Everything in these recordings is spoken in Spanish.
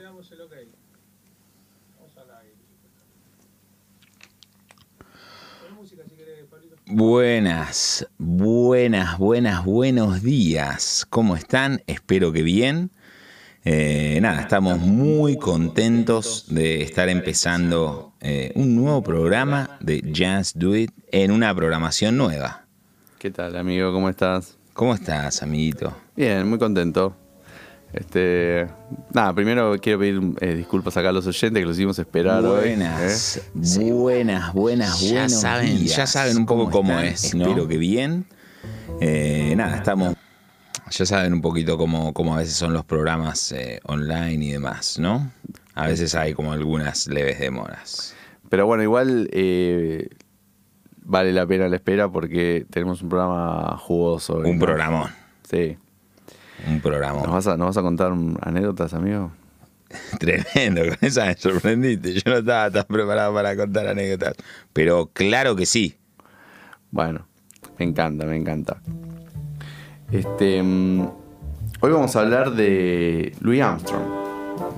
le damos el ok. Vamos al aire. Pon música si querés, Pablito. Buenas, buenas, buenas, buenos días. ¿Cómo están? Espero que bien. Eh, nada, estamos muy contentos de estar empezando eh, un nuevo programa de Just Do It en una programación nueva. ¿Qué tal, amigo? ¿Cómo estás? ¿Cómo estás, amiguito? Bien, muy contento. Este, nada, primero quiero pedir eh, disculpas acá a los oyentes que los hicimos esperar hoy, Buenas, ¿eh? buenas, buenas, Ya buenos saben, días. ya saben un poco cómo es, ¿no? Espero que bien. Eh, nada, estamos. Ya saben un poquito cómo, cómo a veces son los programas eh, online y demás, ¿no? A veces hay como algunas leves demoras. Pero bueno, igual eh, vale la pena la espera porque tenemos un programa jugoso. hoy, Un ¿no? programón, Sí. Un programón. ¿Nos vas, a, ¿Nos vas a contar anécdotas, amigo? Tremendo, con esa me sorprendiste. Yo no estaba tan preparado para contar anécdotas. Pero claro que sí. Bueno, me encanta, me encanta. Este, mm, hoy vamos a hablar de Louis Armstrong.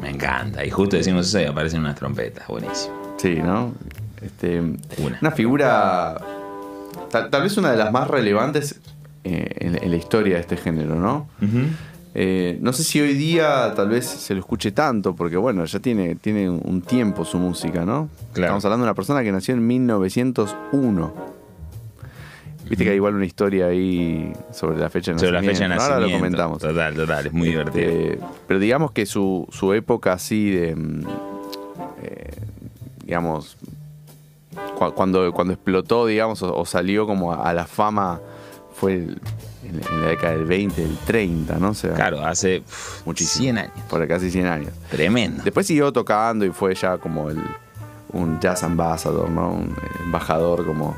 Me encanta. Y justo decimos eso y aparecen unas trompetas. Buenísimo. Sí, ¿no? Este, Una. una figura, tal, tal vez una de las más relevantes eh, en, en la historia de este género, ¿no? Eh, no sé si hoy día tal vez se lo escuche tanto, porque bueno, ya tiene, tiene un tiempo su música, ¿no? Claro. Estamos hablando de una persona que nació en 1901. Viste que hay igual una historia ahí sobre la fecha de Sobre la nacimiento. fecha de ¿no? nacimiento. Ahora lo comentamos. Total, total. Es muy divertido. Este, pero digamos que su, su época así de. mm, eh, digamos. cu- Cuando, cuando explotó, digamos, o, o salió como a, a la fama, fue el- en, en la década del 20, del 30, ¿no? O sea, Claro, hace uf, Muchísimo. 100 años. por casi 100 años. Tremendo. Después siguió tocando y fue ya como el, un jazz ambassador, ¿no? Un embajador como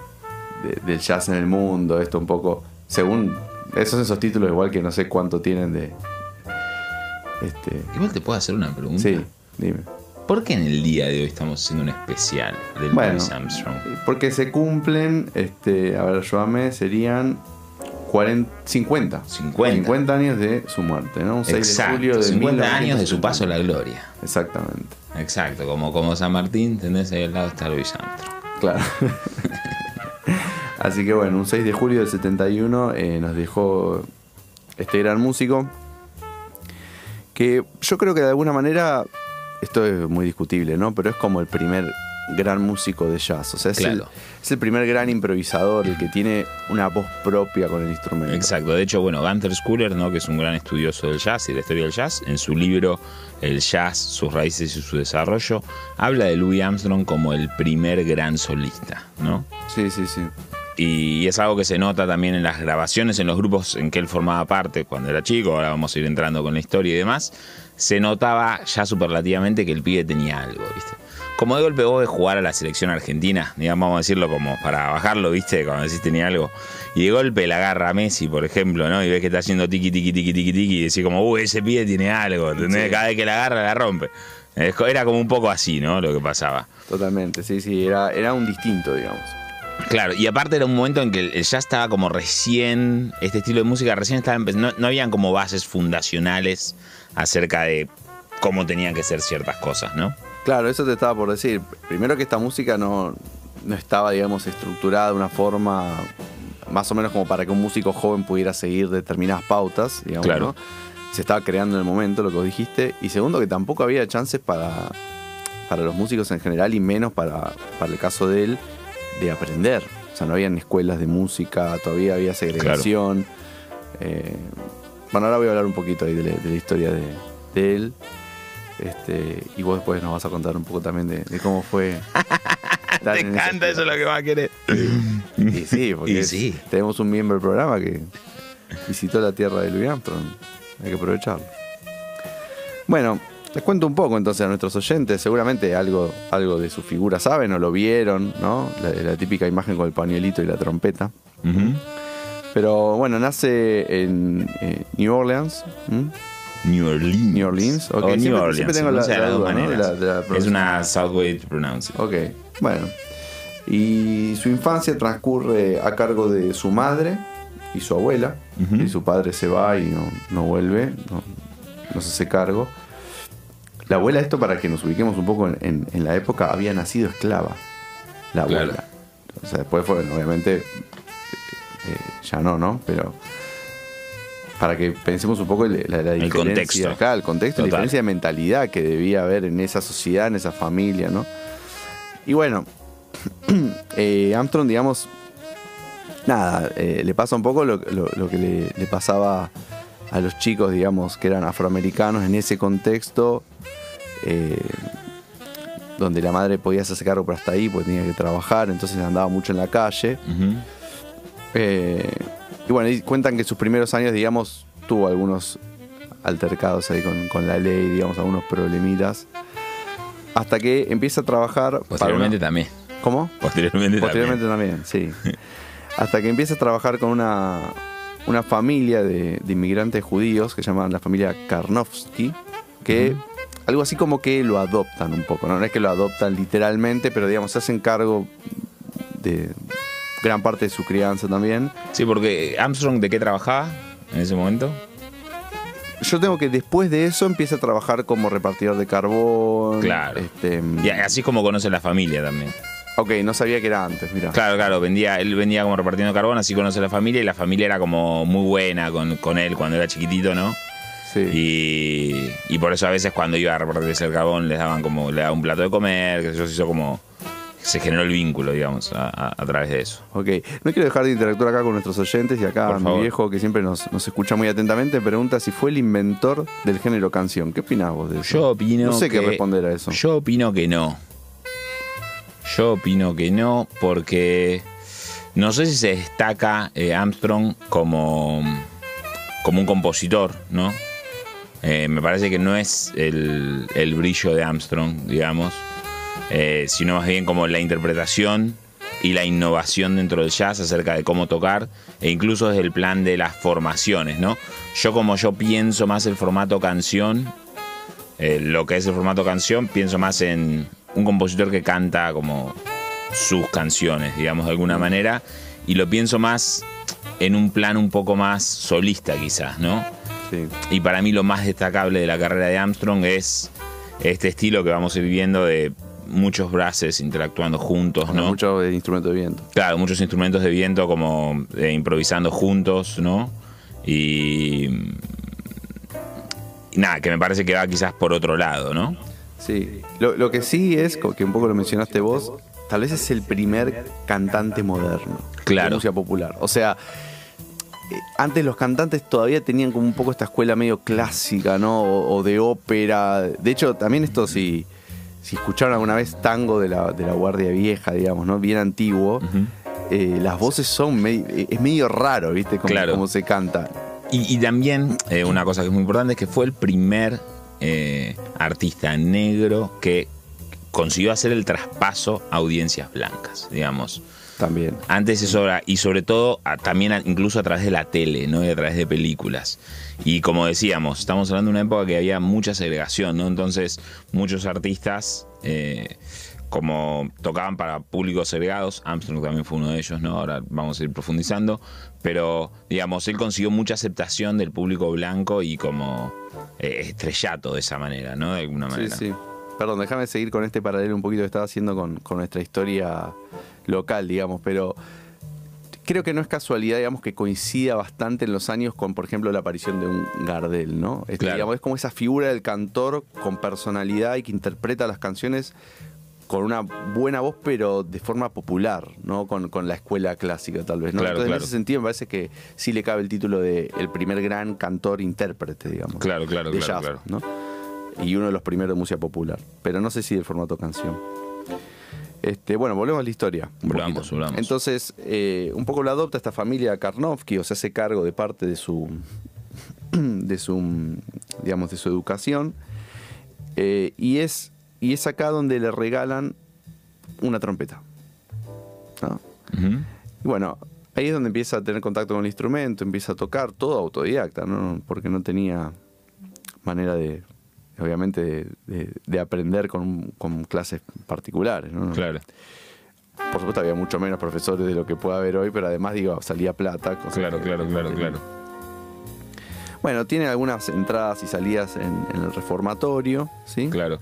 de- del jazz en el mundo. Esto un poco, según esos esos títulos igual que no sé cuánto tienen de... Este, Igual te puedo hacer una pregunta. sí, dime. ¿Por qué en el día de hoy estamos haciendo un especial del Bueno. Louis Armstrong? Porque se cumplen, este, a ver, ayúdame, serían 40, 50. 50. 50 años de su muerte, ¿no? Un 6 de Exacto. julio de 50 años de su 1970. paso a la gloria. Exactamente, Exacto, como, como San Martín, ¿entendés? Ahí al lado está Louis Armstrong. claro. Así que bueno, un 6 de julio del 71 eh, nos dejó este gran músico que yo creo que de alguna manera, esto es muy discutible, ¿no? Pero es como el primer gran músico de jazz, o sea, es, el, Claro. es el primer gran improvisador, el que tiene una voz propia con el instrumento. Exacto, de hecho, bueno, Gunther Schuller, ¿no? que es un gran estudioso del jazz y de la historia del jazz, en su libro El jazz, sus raíces y su desarrollo, habla de Louis Armstrong como el primer gran solista, ¿no? Sí, sí, sí. Y es algo que se nota también en las grabaciones, en los grupos en que él formaba parte cuando era chico, ahora vamos a ir entrando con la historia y demás, se notaba ya superlativamente que el pibe tenía algo, ¿viste? Como de golpe vos de jugar a la selección argentina, digamos, vamos a decirlo como para bajarlo, ¿viste? Cuando decís tenía algo. Y de golpe la agarra a Messi, por ejemplo, ¿no? Y ves que está haciendo tiqui, tiqui, tiqui, tiqui, tiqui, y decís como, uy, ese pibe tiene algo, ¿entendés? Sí. Cada vez que la agarra, la rompe. Era como un poco así, ¿no? Lo que pasaba. Totalmente, sí, sí, era, era un distinto, digamos. Claro, y aparte era un momento en que el jazz estaba como recién, este estilo de música recién estaba empezando, no, no habían como bases fundacionales acerca de cómo tenían que ser ciertas cosas, ¿no? Claro, eso te estaba por decir. Primero que esta música no, no estaba, digamos, estructurada de una forma más o menos como para que un músico joven pudiera seguir determinadas pautas, digamos, Claro. ¿no? Se estaba creando en el momento, lo que vos dijiste. Y segundo, que tampoco había chances para, para los músicos en general y menos para, para el caso de él, de aprender. O sea, no habían escuelas de música, todavía había segregación. Eh, bueno, ahora voy a hablar un poquito ahí de, la- de la historia de, de él. Este, y vos después nos vas a contar un poco también de, de cómo fue. Te encanta eso lo que va a querer. Y sí, porque Y es- sí. tenemos un miembro del programa que visitó la tierra de Louis Armstrong. Hay que aprovecharlo. Bueno, les cuento un poco entonces a nuestros oyentes. Seguramente algo, algo de su figura saben o lo vieron, ¿no? La, la típica imagen con el pañuelito y la trompeta. Pero bueno, nace en eh, New Orleans. ¿m? New Orleans. New Orleans, ok. O New Siempre- Orleans. siempre tengo la- la dos duda, ¿no? De la- la es una South way to pronounce it. Ok, bueno. Y su infancia transcurre a cargo de su madre y su abuela. Y su padre se va y no, no vuelve, no, no se hace cargo. La abuela, esto para que nos ubiquemos un poco en, en- en la época, había nacido esclava. La abuela. Claro. O sea, después fue, obviamente, eh, ya no, ¿no? Pero para que pensemos un poco el- la, la diferencia contexto. acá, el contexto, la diferencia de mentalidad que debía haber en esa sociedad, en esa familia, ¿no? Y bueno, eh, Armstrong, digamos, nada, eh, le pasa un poco lo, lo- lo que le, le pasaba a los chicos, digamos, que eran afroamericanos en ese contexto, eh, donde la madre podía hacerse cargo por hasta ahí, porque tenía que trabajar, entonces andaba mucho en la calle. Eh, y bueno, y cuentan que sus primeros años, digamos, tuvo algunos altercados ahí con, con la ley, digamos, algunos problemitas. Hasta que empieza a trabajar. para Posteriormente una- también. ¿Cómo? Posteriormente, Posteriormente también, sí. Hasta que empieza a trabajar con una, una familia de, de inmigrantes judíos que se llaman la familia Karnowski, que algo así como que lo adoptan un poco, ¿no? No es que lo adoptan literalmente, pero digamos, se hacen cargo de gran parte de su crianza también. Sí, porque Armstrong, ¿de qué trabajaba en ese momento? Yo tengo que después de eso empieza a trabajar como repartidor de carbón. Claro. Este, Y así es como conoce la familia también. Ok, no sabía que era antes, mira. Claro, claro, vendía, él vendía como repartiendo carbón, así conoce la familia y la familia era como muy buena con, con él cuando era chiquitito, ¿no? Sí. Y, y por eso a veces cuando iba a repartirse el carbón les daban como, le daban un plato de comer, que eso se hizo como, se generó el vínculo, digamos, a, a- a través de eso. Ok, no quiero dejar de interactuar acá con nuestros oyentes y acá mi viejo que siempre nos, nos escucha muy atentamente pregunta si fue el inventor del género canción. ¿Qué opinás vos de eso? Yo opino No sé qué responder a eso. Yo opino que no. Yo opino que no, porque no sé si se destaca eh, Armstrong como, como un compositor, ¿no? Eh, me parece que no es el, el brillo de Armstrong, digamos, eh, sino más bien como la interpretación y la innovación dentro del jazz acerca de cómo tocar e incluso desde el plan de las formaciones, ¿no? Yo como yo pienso más el formato canción, eh, lo que es el formato canción, pienso más en un compositor que canta como sus canciones, digamos, de alguna manera, y lo pienso más en un plan un poco más solista quizás, ¿no? Sí. Y para mí lo más destacable de la carrera de Armstrong es este estilo que vamos a ir viendo de muchos brasses interactuando juntos, ¿no? muchos instrumentos de viento. Claro, muchos instrumentos de viento como eh, improvisando juntos, ¿no? Y, y nada, que me parece que va quizás por otro lado, ¿no? Sí. Lo, lo que sí es, que un poco lo mencionaste vos, tal vez es el primer cantante moderno de Claro. música popular. O sea, eh, antes los cantantes todavía tenían como un poco esta escuela medio clásica, ¿no? O, o de ópera. De hecho, también esto si, si escucharon alguna vez tango de la, de la Guardia Vieja, digamos, ¿no? Bien antiguo. eh, las voces son medio, es medio raro, ¿viste? Como, Claro. como se canta. Y, y también eh, una cosa que es muy importante es que fue el primer eh, artista negro que consiguió hacer el traspaso a audiencias blancas, digamos. También. Antes eso era, y sobre todo a- también a- incluso a través de la tele, ¿no? Y a través de películas. Y como decíamos, estamos hablando de una época que había mucha segregación, ¿no? Entonces, muchos artistas, eh, como tocaban para públicos segregados, Armstrong también fue uno de ellos, ¿no? Ahora vamos a ir profundizando. Pero, digamos, él consiguió mucha aceptación del público blanco y como eh, estrellato de esa manera, ¿no? De alguna Sí, manera. sí. Perdón, déjame seguir con este paralelo un poquito que estaba haciendo con, con nuestra historia local, digamos, pero creo que no es casualidad, digamos, que coincida bastante en los años con, por ejemplo, la aparición de un Gardel, ¿no? Este, Claro. digamos, es como esa figura del cantor con personalidad y que interpreta las canciones con una buena voz, pero de forma popular, ¿no? Con, con la escuela clásica, tal vez, ¿no? Claro, Entonces, claro. en ese sentido, me parece que sí le cabe el título de el primer gran cantor-intérprete, digamos. Claro, claro, de claro, jazz, claro. ¿no? Y uno de los primeros de música popular. Pero no sé si del formato canción. Este, bueno, volvemos a la historia. un Volvamos, volvamos. Entonces, eh, un poco lo adopta esta familia Karnofsky, o se hace cargo de parte de su. de su. digamos, de su educación. Eh, y es. Y es acá donde le regalan una trompeta. Y bueno, ahí es donde empieza a tener contacto con el instrumento, empieza a tocar, todo autodidacta, ¿no? Porque no tenía manera de, obviamente, de, de- de aprender con, con clases particulares, ¿no? Claro. Por supuesto había mucho menos profesores de lo que puede haber hoy, pero además, digo, salía plata. Claro, que- claro, claro, claro. Bueno, tiene algunas entradas y salidas en, en el reformatorio, ¿sí? Claro.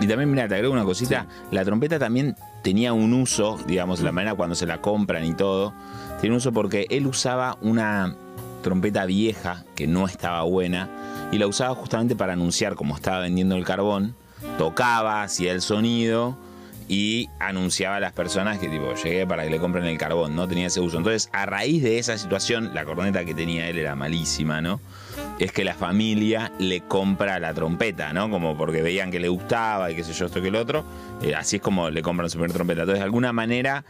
Y también, mira, te agrego una cosita. La trompeta también tenía un uso, digamos, la manera cuando se la compran y todo. Tiene un uso porque él usaba una trompeta vieja que no estaba buena y la usaba justamente para anunciar cómo estaba vendiendo el carbón. Tocaba, hacía el sonido y anunciaba a las personas que tipo llegué para que le compren el carbón, ¿no? Tenía ese uso. Entonces, a raíz de esa situación, la corneta que tenía él era malísima, ¿no? Es que la familia le compra la trompeta, ¿no? Como porque veían que le gustaba y qué sé yo, esto que el otro. Eh, así es como le compran su primera trompeta. Entonces, de alguna manera,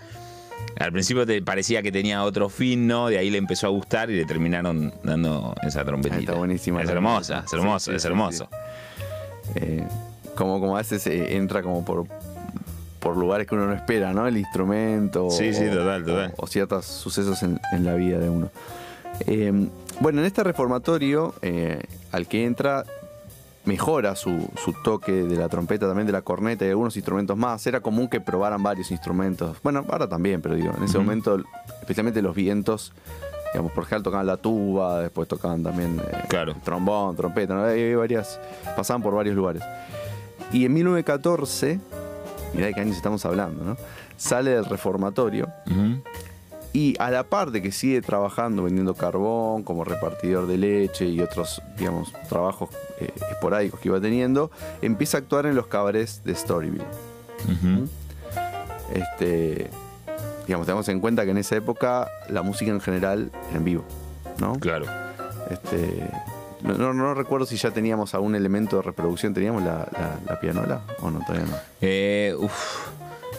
al principio te parecía que tenía otro fin, ¿no? De ahí le empezó a gustar y le terminaron dando esa trompetita. Está buenísima Es hermosa, es hermoso, Sí, sí, es sí, hermoso. Eh, como, como a veces eh, entra como por, por lugares que uno no espera, ¿no? El instrumento. Sí, sí, o- total, total. O, o ciertos sucesos en, en la vida de uno. Eh, bueno, en este reformatorio al que entra mejora su, su toque de la trompeta, también de la corneta y algunos instrumentos más. Era común que probaran varios instrumentos. Bueno, ahora también, pero digo, en ese momento, especialmente los vientos, digamos, por ejemplo, tocaban la tuba, después tocaban también eh, Claro. trombón, trompeta, ¿no? Había varias, pasaban por varios lugares. Y en 1914, mirá de qué años estamos hablando, ¿no? Sale del reformatorio. Y a la par de que sigue trabajando vendiendo carbón como repartidor de leche y otros, digamos, trabajos eh, esporádicos que iba teniendo, empieza a actuar en los cabarets de Storyville. Ujú. Este, digamos, tenemos en cuenta que en esa época la música en general era en vivo, ¿no? Claro. Este, no, no- no recuerdo si ya teníamos algún elemento de reproducción, ¿teníamos la, la- la pianola o no? Todavía no. Eh, uf.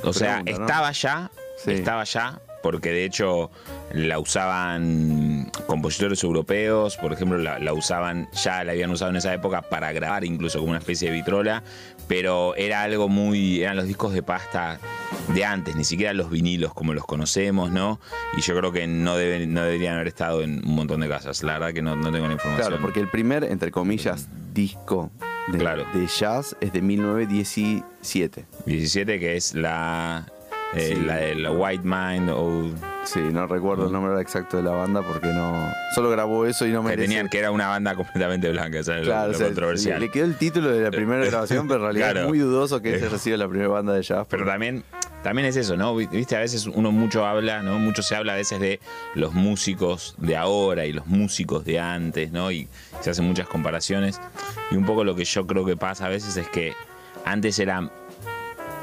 O sea, Pregunta, ¿no? estaba ya, Sí. estaba ya, porque de hecho la usaban compositores europeos, por ejemplo, la, la usaban, ya la habían usado en esa época para grabar, incluso como una especie de vitrola, pero era algo muy, eran los discos de pasta de antes, ni siquiera los vinilos como los conocemos, ¿no? Y yo creo que no, deben, no deberían haber estado en un montón de casas, la verdad que no, no tengo la información. Claro, porque el primer, entre comillas, disco de, Claro. de jazz es de 1917. 17, que es la, eh, Sí. la White Mind o Sí, no recuerdo el nombre exacto de la banda porque no. Solo grabó eso y no me que tenían que era una banda completamente blanca, ¿sabes? Claro, lo, o sea, controversial. Le, le quedó el título de la primera grabación, pero en realidad Claro. es muy dudoso que ese haya sido la primera banda de jazz. Pero también, también es eso, ¿no? Viste, a veces uno mucho habla, ¿no? Mucho se habla a veces de los músicos de ahora y los músicos de antes, ¿no? Y se hacen muchas comparaciones. Y un poco lo que yo creo que pasa a veces es que antes era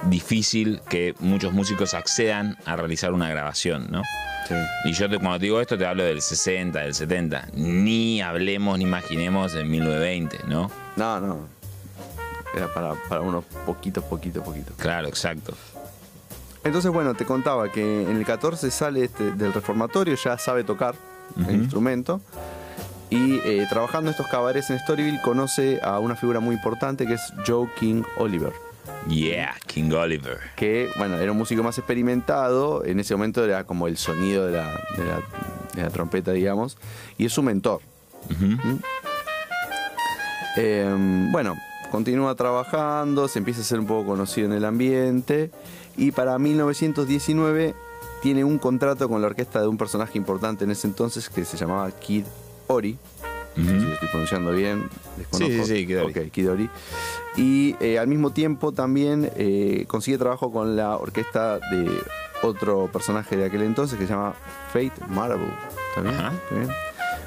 difícil que muchos músicos accedan a realizar una grabación, ¿no? Sí. Y yo te- cuando te digo esto te hablo del 60, del 70. Ni hablemos ni imaginemos en 1920, ¿no? No, no. Era para, para unos poquitos, poquitos, poquitos. Claro, exacto. Entonces, bueno, te contaba que en el 14 sale este del reformatorio, ya sabe tocar el instrumento. Y eh, trabajando estos cabarets en Storyville, conoce a una figura muy importante que es Joe King Oliver. Yeah, King Oliver. que, bueno, era un músico más experimentado, en ese momento era como el sonido de la, de la, de la trompeta, digamos, y es su mentor. Ujú. Eh, bueno, continúa trabajando, se empieza a ser un poco conocido en el ambiente, y para 1919 tiene un contrato con la orquesta de un personaje importante en ese entonces que se llamaba Kid Ori. Si lo estoy pronunciando bien, desconozco. Sí, sí, sí, Kid Ory. Ok, Kid Ory. Y eh, al mismo tiempo también eh, consigue trabajo con la orquesta de otro personaje de aquel entonces que se llama Fate Marble. ¿Está bien? ¿Está bien?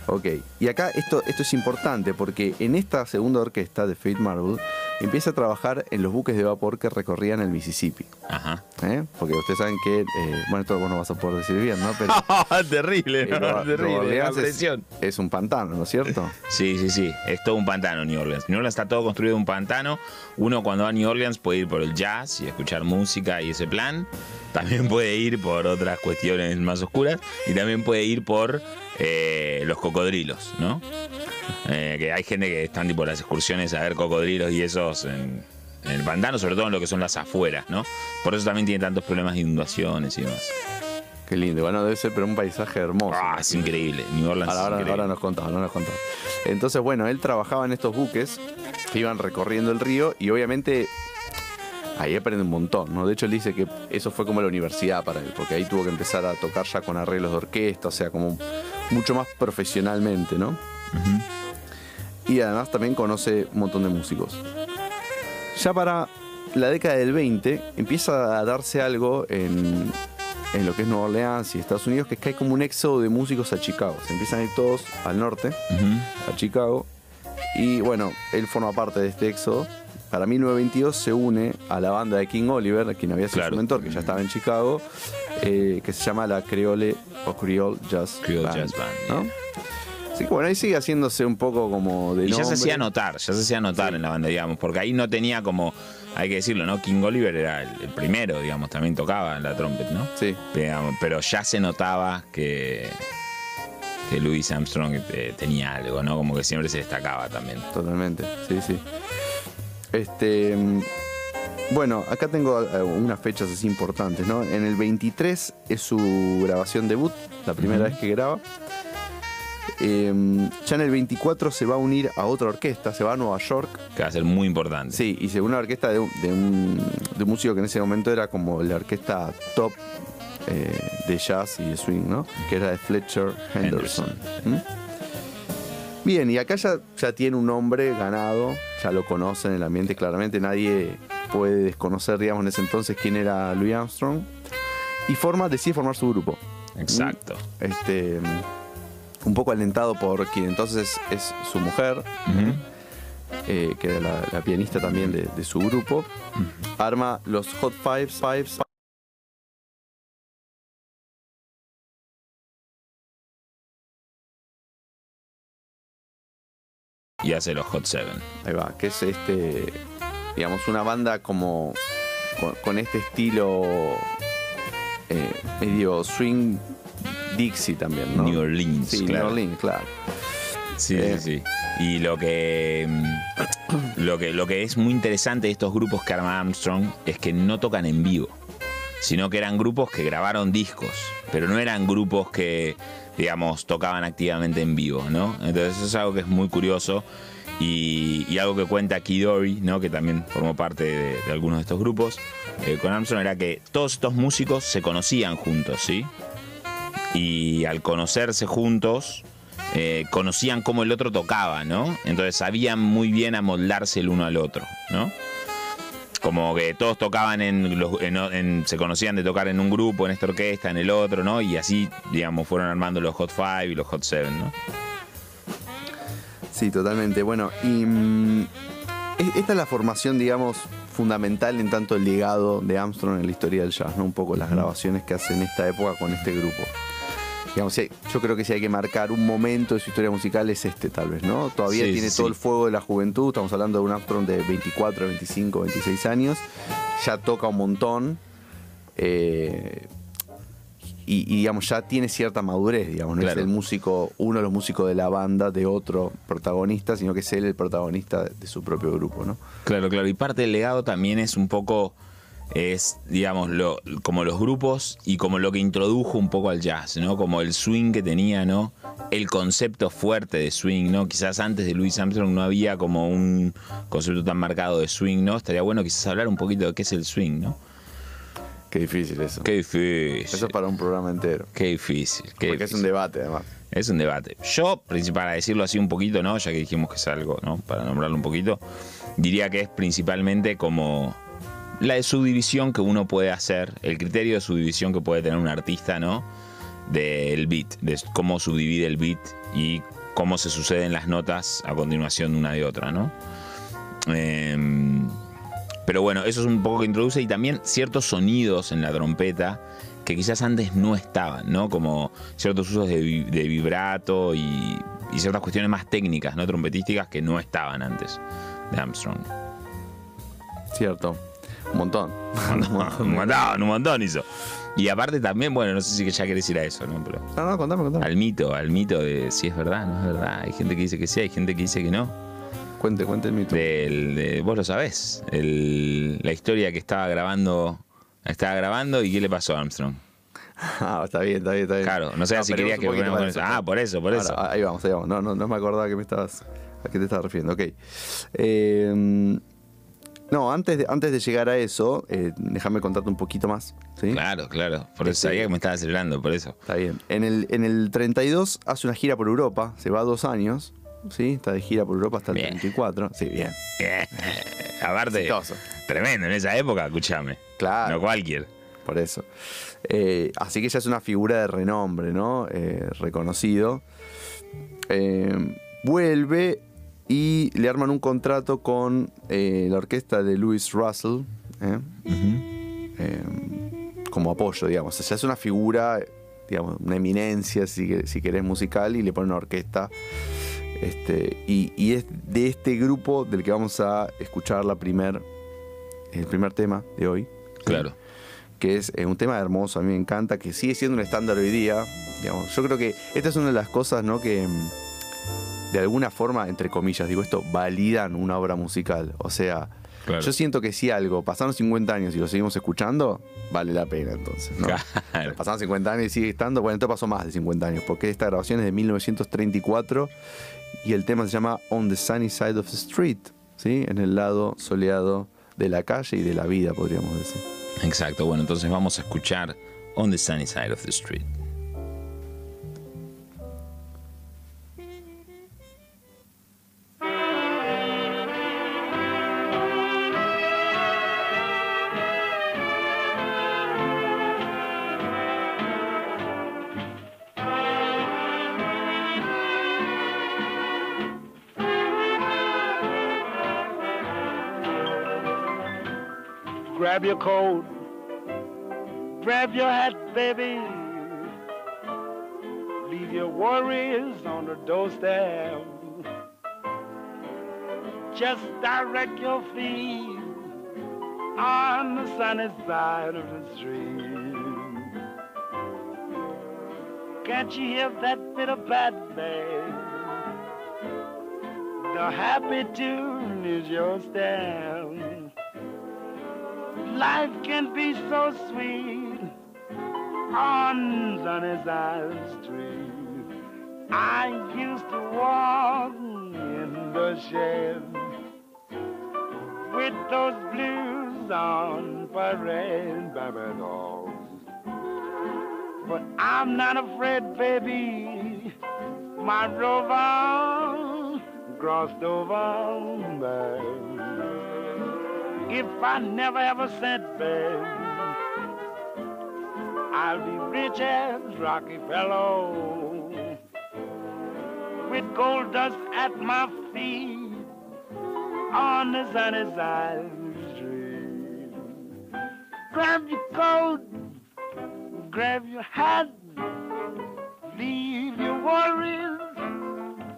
Ok, y acá esto, esto es importante porque en esta segunda orquesta de Fate Marble empieza a trabajar en los buques de vapor que recorrían el Mississippi. Ajá. ¿eh? Porque ustedes saben que, eh, bueno, esto vos no vas a poder decir bien, ¿no? Pero terrible, eh, Nueva- Nueva Orleans es, es un pantano, ¿no es cierto? Sí, sí, sí. Es todo un pantano New Orleans. New Orleans está todo construido en un pantano. Uno cuando va a New Orleans puede ir por el jazz y escuchar música y ese plan. También puede ir por otras cuestiones más oscuras. Y también puede ir por eh, los cocodrilos, ¿no? Eh, que hay gente que están tipo las excursiones a ver cocodrilos y esos en, en el pantano, sobre todo en lo que son las afueras, ¿no? Por eso también tiene tantos problemas de inundaciones y demás. Qué lindo, bueno, debe ser pero un paisaje hermoso. Ah, es increíble. New Orleans Ahora, es ahora, increíble. ahora nos contaba, no nos contaba. Entonces, bueno, él trabajaba en estos buques que iban recorriendo el río y obviamente ahí aprende un montón, ¿no? De hecho, él dice que eso fue como la universidad para él, porque ahí tuvo que empezar a tocar ya con arreglos de orquesta, o sea, como mucho más profesionalmente, ¿no? Y además también conoce un montón de músicos. Ya para la década del 20 empieza a darse algo en, en lo que es Nueva Orleans y Estados Unidos, que es que hay como un éxodo de músicos a Chicago. Se empiezan a ir todos al norte, a Chicago. Y bueno, él forma parte de este éxodo. Para 1922 se une a la banda de King Oliver, quien había sido Claro. su mentor, que ya estaba en Chicago, eh, que se llama la Creole o Creole Jazz Creole Band. Jazz Band, ¿no? Así que bueno, ahí sigue haciéndose un poco como de Y ya se hacía notar, ya se hacía notar Sí. en la banda, digamos, porque ahí no tenía como, hay que decirlo, ¿no? King Oliver era el, el primero, digamos, también tocaba la trompeta, ¿no? Sí, Digamos, pero ya se notaba que, que Louis Armstrong eh, tenía algo, ¿no? Como que siempre se destacaba también. totalmente. Sí, sí. Este. Bueno, acá tengo eh, unas fechas así importantes, ¿no? En el 23 es su grabación debut, la primera vez que graba. Eh, ya en el 24 se va a unir a otra orquesta, se va a Nueva York. Que va a ser muy importante. Sí, y se une a una orquesta de, un- de un, de un músico que en ese momento era como la orquesta top eh, de jazz y de swing, ¿no? Que era de Fletcher Henderson. ¿Mm? Bien, y acá ya, ya tiene un nombre ganado, ya lo conocen en el ambiente claramente, nadie puede desconocer, digamos, en ese entonces quién era Louis Armstrong. Y forma, decide formar su grupo. Exacto. Este, un poco alentado por quien entonces es su mujer, eh, que era la, la pianista también de, de su grupo, arma los Hot Fives, Fives Y hace los Hot Seven. ahí va, que es este, digamos, una banda como con, con este estilo eh, medio swing Dixie también, ¿no? New Orleans, Sí, claro. New Orleans, claro. Sí, Eh. sí, sí. Y lo que, mm, lo que lo que es muy interesante de estos grupos que arma Armstrong es que no tocan en vivo, sino que eran grupos que grabaron discos, pero no eran grupos que, digamos, tocaban activamente en vivo, ¿no? Entonces eso es algo que es muy curioso y, algo que cuenta Kidori, ¿no? Que también formó parte de, de algunos de estos grupos. eh, con Armstrong era que todos estos músicos se conocían juntos, ¿sí? y al conocerse juntos eh, conocían cómo el otro tocaba, ¿no? Entonces sabían muy bien amoldarse el uno al otro, ¿no? Como que todos tocaban en, los, en- en- se conocían de tocar en un grupo, en esta orquesta, en el otro, ¿no? Y así, digamos, fueron armando los Hot Five y los Hot Seven, ¿no? Sí, totalmente. Bueno, y mm, e- esta es la formación, digamos, fundamental en tanto el legado de Armstrong en la historia del jazz, ¿no? Un poco las grabaciones que hace en esta época con este grupo. Digamos, yo creo que si hay que marcar un momento de su historia musical es este, tal vez, ¿no? Todavía Sí, tiene sí, todo el fuego de la juventud, estamos hablando de un Armstrong de 24, 25, 26 años, ya toca un montón. eh, y, y, digamos, ya tiene cierta madurez, digamos, no Claro. es el músico, uno de los músicos de la banda de otro protagonista, sino que es él el protagonista de, de su propio grupo, ¿no? Claro, claro. Y parte del legado también es un poco, es, digamos, lo, como los grupos y como lo que introdujo un poco al jazz, ¿no? Como el swing que tenía, ¿no? El concepto fuerte de swing, ¿no? Quizás antes de Louis Armstrong no había como un concepto tan marcado de swing, ¿no? Estaría bueno quizás hablar un poquito de qué es el swing, ¿no? Qué difícil eso. Qué difícil. Eso es para un programa entero. Qué difícil. Qué porque es un debate, además. Es un debate. Yo, para decirlo así un poquito, ¿no? Ya que dijimos que es algo, ¿no? Para nombrarlo un poquito, diría que es principalmente como la subdivisión que uno puede hacer, el criterio de subdivisión que puede tener un artista, ¿no? Del beat, de cómo subdivide el beat y cómo se suceden las notas a continuación de una de otra, ¿no? Em, pero bueno, eso es un poco que introduce y también ciertos sonidos en la trompeta que quizás antes no estaban, ¿no? Como ciertos usos de, vi- de vibrato y, y ciertas cuestiones más técnicas, ¿no? Trompetísticas que no estaban antes de Armstrong. Cierto. Un montón. un montón, un montón hizo. Y aparte también, bueno, no sé si que ya querés ir a eso, ¿no? Pero No, no, contame, contame. al mito, al mito de si es verdad, no es verdad. Hay gente que dice que sí, hay gente que dice que no. Cuente, cuente el mito. Del, de- vos lo sabés, el- la historia que estaba grabando, estaba grabando y qué le pasó a Armstrong. Ah, está bien, está bien, está bien. Claro, no sé si querías que volviéramos con eso. Ah, por eso, por eso. Ahora, ahí vamos, ahí vamos. No, no, no me acordaba que me estabas, a qué te estabas refiriendo. Ok. Eh, no, antes de, antes de llegar a eso, eh, déjame contarte un poquito más. ¿sí? Claro, claro. Por eso Este- sabía que me estaba acelerando, por eso. Está bien. En el, en el 32 hace una gira por Europa, se va dos años. ¿sí? Está de gira por Europa hasta el Bien. 24. Sí, bien. Eh, Aparte, Exitoso. tremendo en esa época, escúchame. Claro. No cualquier. Por eso. Eh, así que ya es una figura de renombre, ¿no? Eh, reconocido. Eh, vuelve y le arman un contrato con eh, la orquesta de Louis Russell. ¿eh? Eh, como apoyo, digamos. O sea, es una figura, digamos, una eminencia, si, si querés, musical, y le ponen una orquesta. Este, y, y es de este grupo del que vamos a escuchar la primer, el primer tema de hoy. Claro. Que es eh, un tema hermoso, a mí me encanta, que sigue siendo un estándar hoy día. Digamos, yo creo que esta es una de las cosas, ¿no? Que de alguna forma, entre comillas, digo esto, validan una obra musical. O sea, Claro. yo siento que si algo, pasaron 50 años y lo seguimos escuchando, vale la pena entonces. ¿no? Claro. Pasaron 50 años y sigue estando, bueno, esto pasó más de 50 años, porque esta grabación es de 1934 y el tema se llama On the Sunny Side of the Street, ¿sí? En el lado soleado de la calle y de la vida, podríamos decir. Exacto, bueno, entonces vamos a escuchar On the Sunny Side of the Street. Grab your coat, grab your hat, baby. Leave your worries on the doorstep. Just direct your feet on the sunny side of the street. Can't you hear that bit of bad bass? The happy tune is your step. Life can be so sweet on sunny side street. I used to walk in the shed with those blues on parade, baby dolls. But I'm not afraid, baby. My rover crossed over, babe. If I never have a cent, babe, I'll be rich as Rockefeller with gold dust at my feet on the sunny side of the street. Grab your coat, grab your hat, leave your worries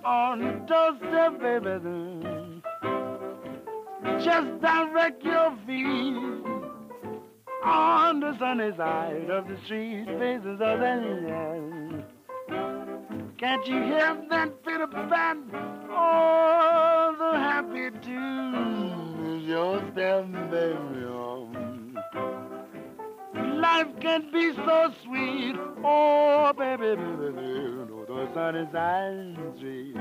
on the doorstep, baby. Just direct your feet on the sunny side of the street, faces of the land. Can't you hear that of band? Oh, the happy tune is your step, baby. Oh. Life can be so sweet. Oh, baby, baby, baby. The sunny side of the street.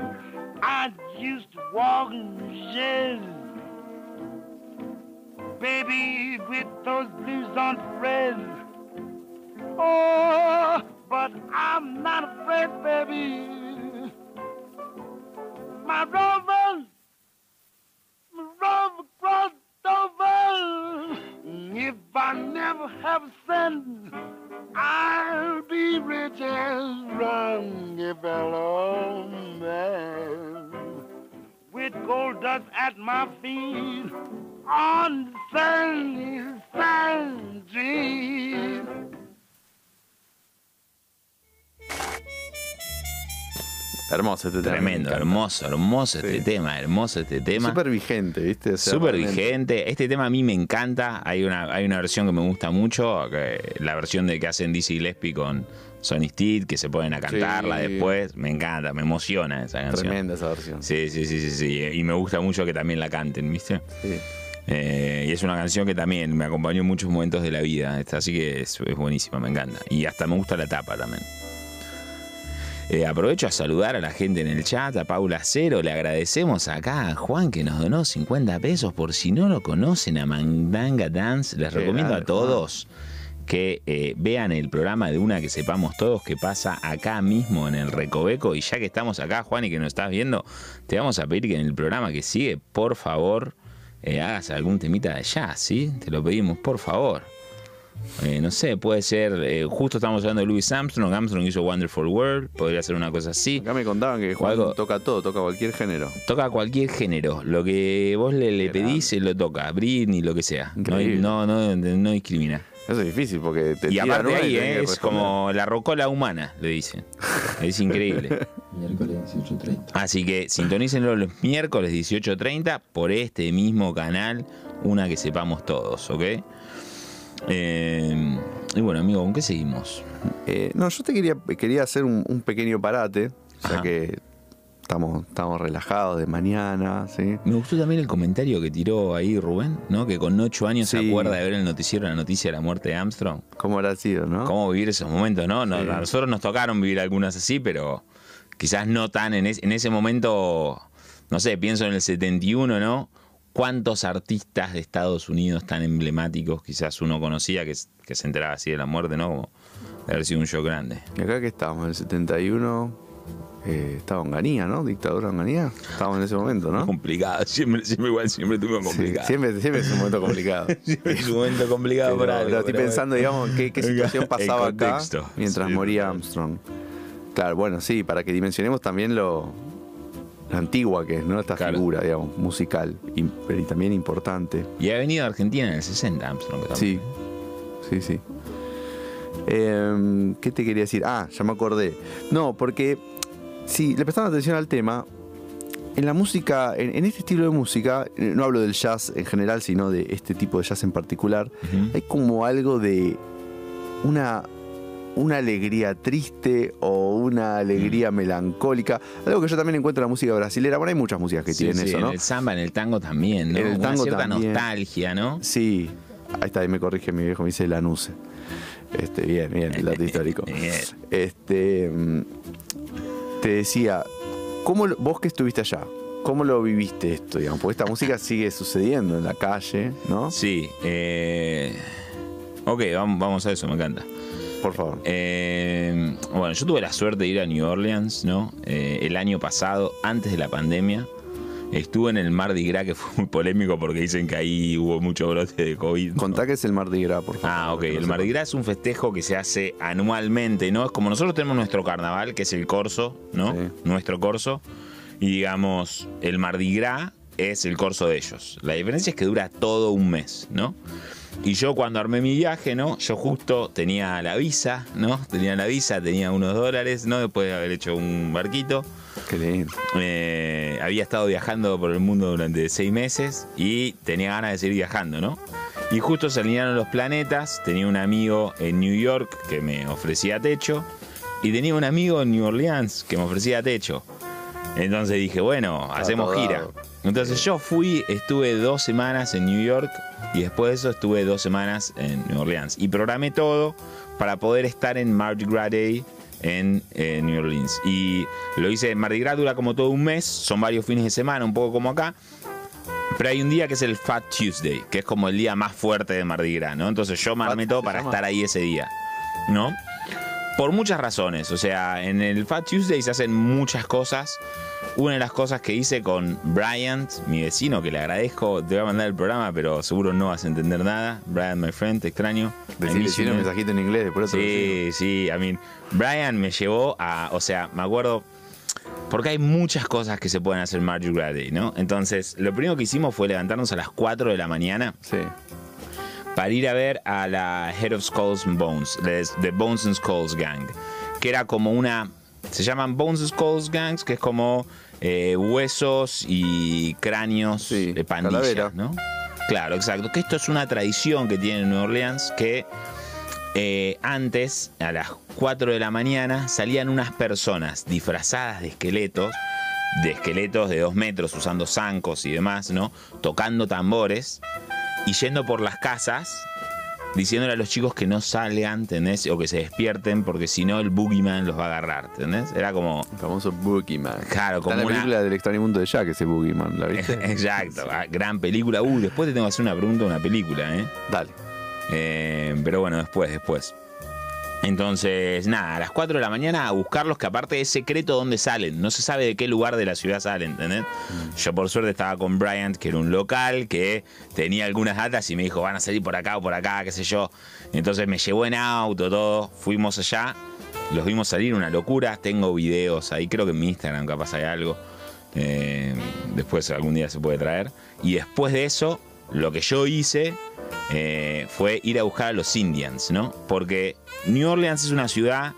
I used to walk in the baby, with those blues on threads. Oh, but I'm not afraid, baby. My rover, my rover crossed over. If I never have a cent, I'll be rich as Rockefeller, man. With gold dust at my feet on the sunny side street. Hermoso este tema. me Tremendo, hermoso, hermoso este Sí. tema, hermoso este tema. Súper vigente, ¿viste? O sea, Súper realmente. vigente. Este tema a mí me encanta. Hay una, hay una versión que me gusta mucho, que- la versión de que hacen Dizzy Gillespie con Sonny Steed, que se ponen a cantarla Sí. después. Me encanta, me emociona esa canción. Tremenda esa versión. Sí, sí, sí, sí, sí. Y me gusta mucho que también la canten, ¿viste? Sí. Eh, y es una canción que también me acompañó en muchos momentos de la vida. Así que es, es buenísima, me encanta. Y hasta me gusta la tapa también. Eh, aprovecho a saludar a la gente en el chat, a Paula Cero, le agradecemos acá a Juan que nos donó 50 pesos, por si no lo conocen a Mandanga Dance, les Qué recomiendo a todos que eh, vean el programa de una que sepamos todos que pasa acá mismo en el Recoveco. Y ya que estamos acá, Juan, y que nos estás viendo, te vamos a pedir que en el programa que sigue, por favor, eh, hagas algún temita de allá, ¿sí? Te lo pedimos, por favor. Eh, no sé, puede ser, eh, justo estamos hablando de Louis Armstrong, Armstrong hizo Wonderful World, podría ser una cosa así. Acá me contaban que Juan algo- toca todo, toca cualquier género. Toca cualquier género, lo que vos le, pedís, él lo toca, Britney, lo que sea. No, no, no discrimina. Eso es difícil porque te Y aparte ahí, eh, es como la rocola humana, le dicen. Es increíble. Miércoles 18.30. Así que sintonícenlo los miércoles 18.30 por este mismo canal, una que sepamos todos, ¿ok? Eh, y bueno, amigo, ¿con qué seguimos? Eh, no, yo te quería, quería hacer un, un pequeño parate, ya Ajá. que estamos, estamos relajados de mañana, ¿sí? Me gustó también el comentario que tiró ahí Rubén, ¿no? Que con ocho años se acuerda de ver el noticiero la noticia de la muerte de Armstrong. ¿Cómo habrá sido, no? cómo vivir esos momentos, ¿no? No, Sí. A nosotros nos tocaron vivir algunas así, pero quizás no tan en, es- en ese momento, no sé, pienso en el 71, ¿no? ¿Cuántos artistas de Estados Unidos tan emblemáticos quizás uno conocía que, se enteraba así de la muerte, ¿no? Como de haber sido un shock grande. Y acá que estábamos, en el 71, eh, estaba Onganía, ¿no? Dictadura Onganía. Estábamos en ese momento, ¿no? Complicado, siempre, siempre igual, siempre tuvo Sí, complicado. siempre, siempre es un momento complicado. Siempre es un momento complicado Pero, por algo. pero estoy pero pensando, digamos, qué, qué situación pasaba acá mientras Sí, moría. Armstrong. Claro, bueno, sí, para que dimensionemos también lo, lo antigua que es, ¿no? Esta Claro. figura, digamos, musical, y, también importante. Y ha venido a Argentina en el 60, Armstrong. Sí, sí, sí. Em, ¿Qué te quería decir? Ah, ya me acordé. No, porque si le prestaron atención al tema, en la música, en, en este estilo de música, eh, no hablo del jazz en general, sino de este tipo de jazz en particular, hay como algo de una, una alegría triste o una alegría melancólica, algo que yo también encuentro en la música brasilera. Bueno, hay muchas músicas que Sí, tienen sí, eso, ¿no? En el samba, en el tango también, ¿no? En el Una tango cierta también. nostalgia, ¿no? Sí, ahí está, ahí me corrige mi viejo, me dice Lanuse. Este, bien, bien, el dato histórico. Bien. Este, mm, te decía, ¿cómo lo- vos que estuviste allá? ¿Cómo lo viviste esto, digamos? Porque esta música sigue sucediendo en la calle, ¿no? Sí. eh, ok, vamos, vamos a eso, me encanta. Por favor. Eh, bueno, yo tuve la suerte de ir a New Orleans, ¿no? Eh, el año pasado, antes de la pandemia. Estuve en el Mardi Gras, que fue muy polémico porque dicen que ahí hubo mucho brote de COVID. ¿no? Contá que es el Mardi Gras, por favor. Ah, ok. El. Mardi Gras es un festejo que se hace anualmente, ¿no? Es como nosotros tenemos nuestro carnaval, que es el corso, ¿no? Sí. Nuestro corso. Y digamos, el Mardi Gras es el corso de ellos. La diferencia es que dura todo un mes, ¿no? Y yo cuando armé mi viaje, ¿no? Yo justo tenía la visa, ¿no? Tenía la visa, tenía unos dólares, ¿no? Después de haber hecho un barquito. Qué lindo. Eh, había estado viajando por el mundo durante seis meses y tenía ganas de seguir viajando, ¿no? Y justo se alinearon los planetas, tenía un amigo en New York que me ofrecía techo y tenía un amigo en New Orleans que me ofrecía techo. Entonces dije, bueno, hacemos gira. Entonces yo fui, estuve dos semanas en New York y después de eso estuve dos semanas en New Orleans. Y programé todo para poder estar en Mardi Gras Day en eh, New Orleans. Y lo hice, Mardi Gras dura como todo un mes, son varios fines de semana, un poco como acá. Pero hay un día que es el Fat Tuesday, que es como el día más fuerte de Mardi Gras, ¿no? Entonces yo me armé todo para estar ahí ese día, ¿no? Por muchas razones, o sea, en el Fat Tuesday se hacen muchas cosas. Una de las cosas que hice con Bryant, mi vecino, que le agradezco, te voy a mandar el programa, pero seguro no vas a entender nada. Bryant, my friend, te extraño. Decirle un mensajito en inglés, por eso Sí, sí, I mean, Brian me llevó a, o sea, me acuerdo, porque hay muchas cosas que se pueden hacer Gras Day, ¿no? Entonces, lo primero que hicimos fue levantarnos a las 4 de la mañana Sí. Para ir a ver a la Head of Skulls and Bones, The Bones and Skulls Gang, que era como una, se llaman Bones and Skulls Gangs, que es como eh, huesos y cráneos Sí, de pandillas. ¿no? Claro, exacto. Que esto es una tradición que tiene Nueva Orleans que eh, antes, a las 4 de la mañana, salían unas personas disfrazadas de esqueletos, de esqueletos de 2 metros, usando zancos y demás, ¿no? Tocando tambores y yendo por las casas diciéndole a los chicos que no salgan, ¿entendés? O que se despierten porque si no el boogeyman los va a agarrar, ¿entendés? Era como... El famoso Boogeyman. Claro, como la una- película del extraño mundo de Jack, ese Boogeyman, ¿la viste? Exacto, ah, gran película. Uh, después te tengo que hacer una pregunta de una película, ¿eh? Dale. Eh, pero bueno, después, después. Entonces, nada, a las 4 de la mañana a buscarlos, que aparte es secreto dónde salen. No se sabe de qué lugar de la ciudad salen, ¿entendés? Yo por suerte estaba con Bryant, que era un local, que tenía algunas datas y me dijo, van a salir por acá o por acá, qué sé yo. Entonces me llevó en auto, todo, fuimos allá, los vimos salir, una locura. Tengo videos ahí, creo que en mi Instagram capaz hay algo. Eh, después algún día se puede traer. Y después de eso, lo que yo hice eh, fue ir a buscar a los Indians, ¿no? Porque New Orleans es una ciudad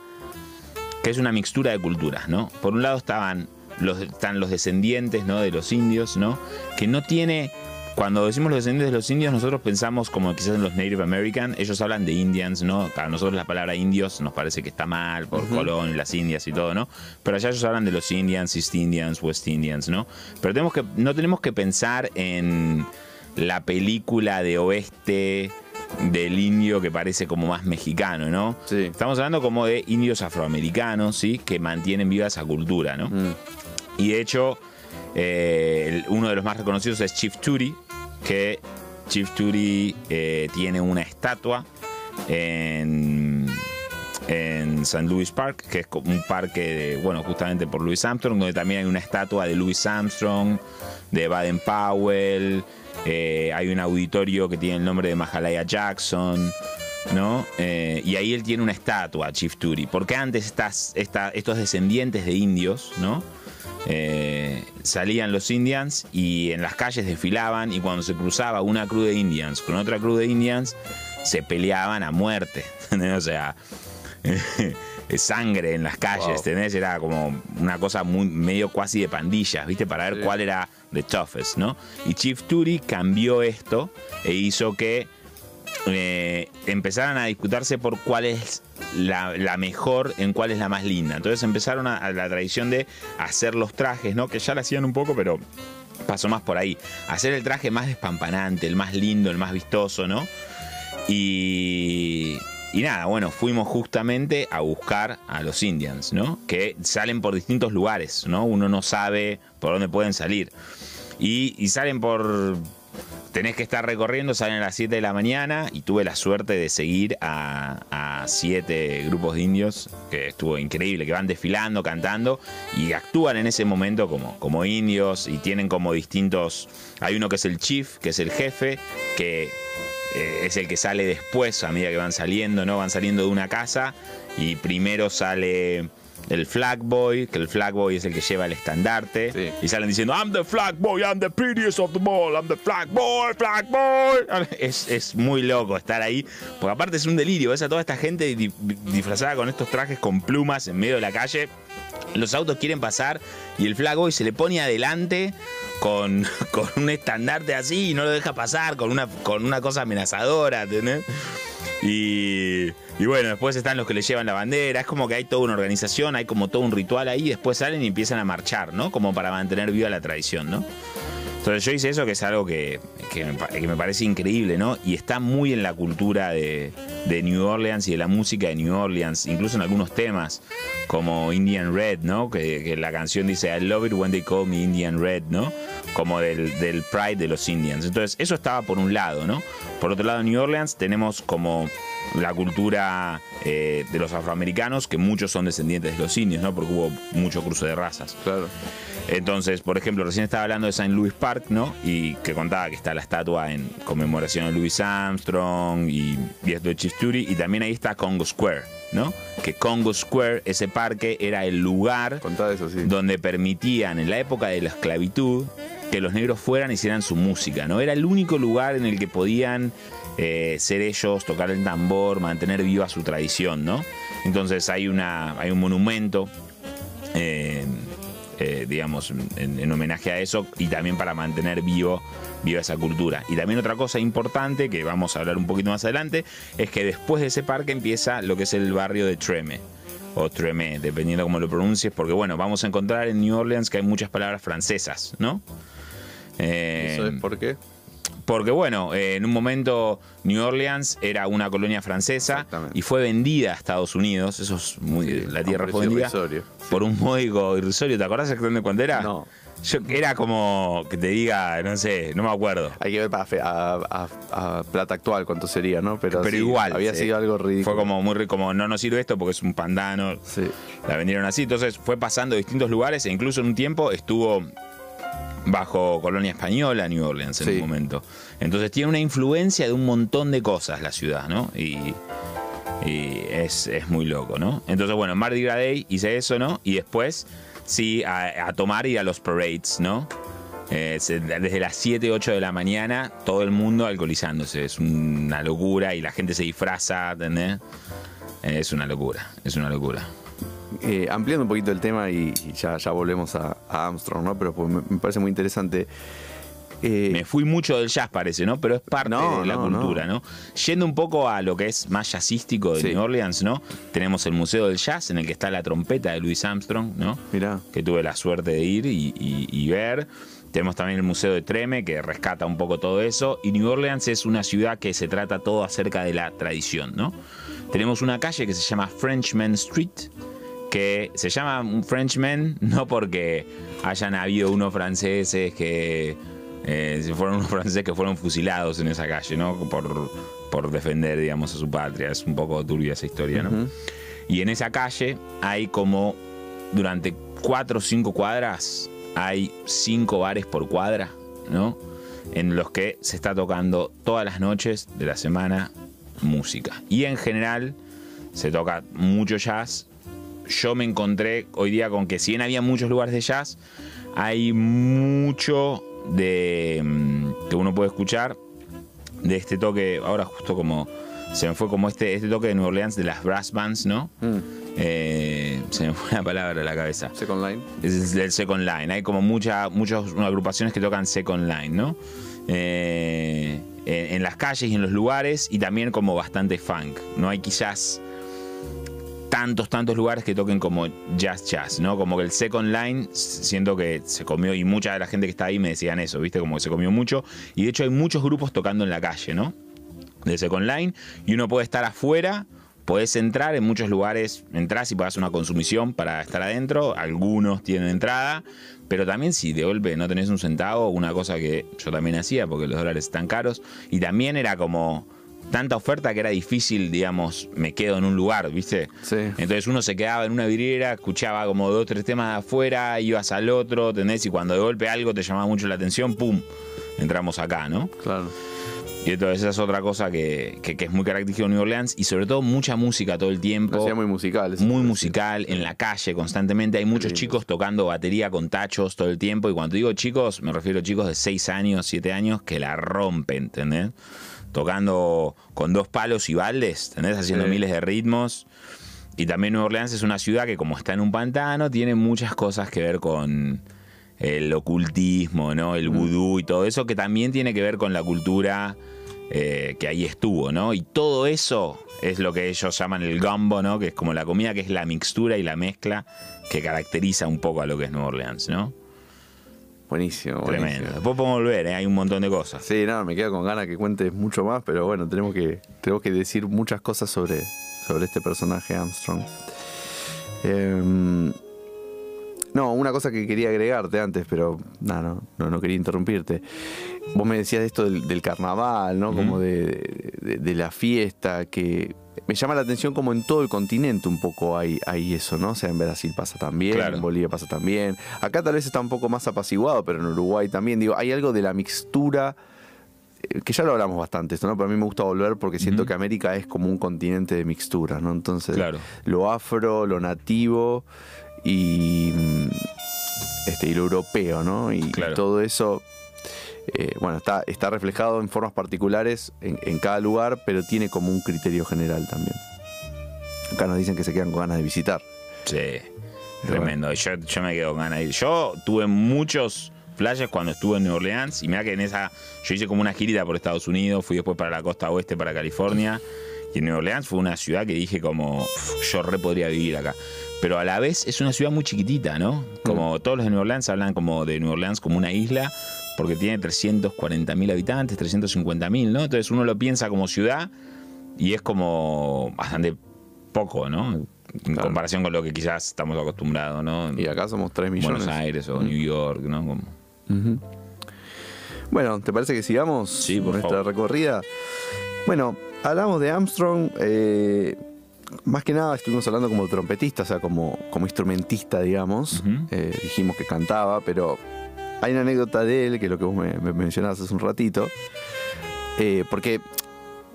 que es una mixtura de culturas, ¿no? Por un lado estaban los, están los descendientes, ¿no? De los indios, ¿no? Que no tiene... Cuando decimos los descendientes de los indios, nosotros pensamos como quizás en los Native American, ellos hablan de Indians, ¿no? Para nosotros la palabra indios nos parece que está mal por Colón, las Indias y todo, ¿no? Pero allá ellos hablan de los Indians, East Indians, West Indians, ¿no? Pero tenemos que, no tenemos que pensar en la película de oeste del indio que parece como más mexicano, ¿no? Sí. Estamos hablando como de indios afroamericanos, ¿sí? Que mantienen viva esa cultura, ¿no? Mm. Y de hecho, eh, uno de los más reconocidos es Chief Turi, que Chief Turi eh, tiene una estatua en, en St. Louis Park, que es como un parque, de, bueno, justamente por Louis Armstrong, donde también hay una estatua de Louis Armstrong, de Baden Powell, eh, hay un auditorio que tiene el nombre de Mahalaya Jackson. ¿No? Eh, y ahí él tiene una estatua, Chief Turi. Porque antes estos descendientes de indios, ¿no? Eh, salían los Indians y en las calles desfilaban y cuando se cruzaba una cruz de Indians con otra cruz de Indians, se peleaban a muerte. o sea, sangre en las calles, Wow. ¿entendés? Era como una cosa muy, medio cuasi de pandillas, ¿viste? Para ver Sí. cuál era the toughest, ¿no? Y Chief Turi cambió esto e hizo que eh, empezaran a disputarse por cuál es la, la mejor, en cuál es la más linda. Entonces empezaron a, a la tradición de hacer los trajes, ¿no? Que ya la hacían un poco, pero pasó más por ahí. Hacer el traje más despampanante, el más lindo, el más vistoso, ¿no? Y, y nada, bueno, fuimos justamente a buscar a los Indians, ¿no? Que salen por distintos lugares, ¿no? Uno no sabe por dónde pueden salir. Y, salen por... Tenés que estar recorriendo, salen a las 7 de la mañana y tuve la suerte de seguir a, a siete grupos de indios, que estuvo increíble, que van desfilando, cantando y actúan en ese momento como, como indios y tienen como distintos... Hay uno que es el chief, que es el jefe, que eh, es el que sale después a medida que van saliendo, ¿no? Van saliendo de una casa y primero sale el flag boy, que el flag boy es el que lleva el estandarte Sí. y salen diciendo I'm the flag boy, I'm the prettiest of them all, I'm the flag boy, flag boy. Es, es muy loco estar ahí, porque aparte es un delirio, ves a toda esta gente di- disfrazada con estos trajes con plumas en medio de la calle. Los autos quieren pasar y el flag boy se le pone adelante con, con un estandarte así y no lo deja pasar, con una, con una cosa amenazadora, ¿entendés? Y, y bueno, después están los que le llevan la bandera. Es como que hay toda una organización, hay como todo un ritual ahí. Después salen y empiezan a marchar, ¿no? Como para mantener viva la tradición, ¿no? Entonces yo hice eso, que es algo que, me, parece increíble, ¿no? Y está muy en la cultura de, New Orleans y de la música de New Orleans, incluso en algunos temas, como Indian Red, ¿no? Que, la canción dice I love it when they call me Indian Red, ¿no? Como del, del pride de los Indians. Entonces eso estaba por un lado, ¿no? Por otro lado, en New Orleans tenemos como la cultura eh, de los afroamericanos, que muchos son descendientes de los indios, ¿no? Porque hubo mucho cruce de razas. Claro. Entonces, por ejemplo, recién estaba hablando de St. Louis Park, ¿no? Y que contaba que está la estatua en conmemoración a Louis Armstrong y, y esto de Chief Turi. Y también ahí está Congo Square, ¿no? Que Congo Square, ese parque, era el lugar Contá eso, sí. donde permitían en la época de la esclavitud que los negros fueran y hicieran su música, ¿no? Era el único lugar en el que podían eh, ser ellos, tocar el tambor, mantener viva su tradición, ¿no? Entonces hay, una, hay un monumento, eh, eh, digamos, en, en homenaje a eso y también para mantener vivo viva esa cultura. Y también otra cosa importante que vamos a hablar un poquito más adelante es que después de ese parque empieza lo que es el barrio de Treme o Treme, dependiendo cómo lo pronuncies, porque bueno, vamos a encontrar en New Orleans que hay muchas palabras francesas, ¿no? Eh, ¿Eso es por qué? Porque bueno, eh, en un momento New Orleans era una colonia francesa y fue vendida a Estados Unidos, eso es muy, la tierra fue vendida por un módico irrisorio, ¿te acordás exactamente cuándo era? No. Yo, era como que te diga, no sé, no me acuerdo. Hay que ver para fe- a, a- a plata actual cuánto sería, ¿no? Pero, Pero sí, igual. Había sido algo ridículo. Fue como muy ri- como no nos sirve esto porque es un pandano. Sí. La vendieron así. Entonces fue pasando a distintos lugares e incluso en un tiempo estuvo bajo colonia española New Orleans en Sí. un momento. Entonces tiene una influencia de un montón de cosas la ciudad, ¿no? Y, y es, es muy loco, ¿no? Entonces, bueno, en Mardi Gras Day hice eso, ¿no? Y después, sí, a, a tomar y a los parades, ¿no? Eh, se- desde las 7, 8 de la mañana, todo el mundo alcoholizándose. Es una locura y la gente se disfraza, ¿entendés? Eh, Es una locura, es una locura. Eh, ampliando un poquito el tema y, y ya, ya volvemos a, a Armstrong, ¿no? Pero pues, me, me parece muy interesante. Eh, Me fui mucho del jazz, parece, ¿no? Pero es parte No, de la no, cultura, ¿no? Yendo un poco a lo que es más jazzístico de Sí. New Orleans, ¿no? Tenemos el Museo del Jazz, en el que está la trompeta de Louis Armstrong, ¿no? Mirá. Que tuve la suerte de ir y, y- y ver. Tenemos también el Museo de Treme, que rescata un poco todo eso. Y New Orleans es una ciudad que se trata todo acerca de la tradición, ¿no? Tenemos una calle que se llama Frenchman Street, que se llama un Frenchman no porque hayan habido unos franceses que eh, fueron unos franceses que fueron fusilados en esa calle, ¿no? Por, por defender, digamos, a su patria. Es un poco turbia esa historia, ¿no? Ujú. Y en esa calle hay como durante cuatro o cinco cuadras hay cinco bares por cuadra, ¿no? En los que se está tocando todas las noches de la semana música. Y en general se toca mucho jazz. Yo me encontré hoy día con que si bien había muchos lugares de jazz, hay mucho de mm, que uno puede escuchar de este toque, ahora justo como se me fue como este, este toque de Nueva Orleans de las brass bands, ¿no? Mm. Eh, se me fue la palabra a la cabeza. Second Line. Es del Second Line. Hay como mucha, muchas agrupaciones que tocan Second Line, ¿no? Eh, en, en las calles y en los lugares y también como bastante funk. No hay quizás tantos, tantos lugares que toquen como jazz jazz, ¿no? Como que el Second Line siento que se comió y mucha de la gente que está ahí me decían eso, ¿viste? Como que se comió mucho y de hecho hay muchos grupos tocando en la calle, ¿no? de Second Line y uno puede estar afuera, podés entrar en muchos lugares, entras y pagas una consumición para estar adentro, algunos tienen entrada, pero también si de golpe no tenés un centavo, una cosa que yo también hacía porque los dólares están caros y también era como tanta oferta que era difícil, digamos, me quedo en un lugar, ¿viste? Sí. Entonces uno se quedaba en una vidriera, escuchaba como dos, tres temas de afuera, ibas al otro, ¿entendés? Y cuando de golpe algo te llamaba mucho la atención, ¡pum! Entramos acá, ¿no? Claro. Y entonces esa es otra cosa que, que- que es muy característica de New Orleans y sobre todo mucha música todo el tiempo. Una muy musical. muy musical, en la calle constantemente. Hay muchos chicos tocando batería con tachos todo el tiempo. Y cuando digo chicos, me refiero a chicos de 6 años, 7 años que la rompen, ¿entendés? Tocando con dos palos y baldes, ¿entendés? Haciendo Sí. miles de ritmos. Y también Nueva Orleans es una ciudad que como está en un pantano, tiene muchas cosas que ver con el ocultismo, ¿no? El vudú y todo eso, que también tiene que ver con la cultura eh, que ahí estuvo, ¿no? Y todo eso es lo que ellos llaman el gumbo, ¿no? Que es como la comida, que es la mixtura y la mezcla que caracteriza un poco a lo que es Nueva Orleans, ¿no? Buenísimo. Tremendo. buenísimo. Después podemos volver, ¿eh? Hay un montón de cosas. Sí, no, me quedo con ganas que cuentes mucho más, pero bueno, tenemos que, tenemos que decir muchas cosas sobre, sobre este personaje Armstrong. Em, no, una cosa que quería agregarte antes, pero no, no, no, no quería interrumpirte. Vos me decías esto del, del carnaval, ¿no? Como de, de- de la fiesta, que me llama la atención como en todo el continente un poco hay, hay eso, ¿no? O sea, en Brasil pasa también, Claro. en Bolivia pasa también. Acá tal vez está un poco más apaciguado, pero en Uruguay también. Digo, hay algo de la mixtura eh, que ya lo hablamos bastante esto, ¿no? Pero a mí me gusta volver porque siento que América es como un continente de mixtura, ¿no? Entonces, Claro. lo afro, lo nativo y, mm, este, y lo europeo, ¿no? Y, todo eso, eh, bueno, está, está reflejado en formas particulares en, en cada lugar, pero tiene como un criterio general también. Acá nos dicen que se quedan con ganas de visitar. Sí, tremendo. Yo, yo me quedo con ganas de ir. Yo tuve muchos flashes cuando estuve en New Orleans y mira que en esa yo hice como una girita por Estados Unidos, fui después para la costa oeste, para California y en New Orleans fue una ciudad que dije como "Uf, yo re podría vivir acá. Pero a la vez es una ciudad muy chiquitita, ¿no? Como todos los de New Orleans hablan como de New Orleans como una isla porque tiene 340 mil habitantes, 350 mil, ¿no? Entonces uno lo piensa como ciudad y es como bastante poco, ¿no? En Claro. comparación con lo que quizás estamos acostumbrados, ¿no? Y acá somos 3 millones. Buenos Aires o New York, ¿no? Como-. Bueno, ¿te parece que sigamos Sí, por nuestra favor. recorrida? Bueno, hablamos de Armstrong. eh, más que nada estuvimos hablando como trompetista, o sea, como, como instrumentista, digamos. Eh, dijimos que cantaba, pero hay una anécdota de él, que es lo que vos me, me mencionabas hace un ratito. eh, porque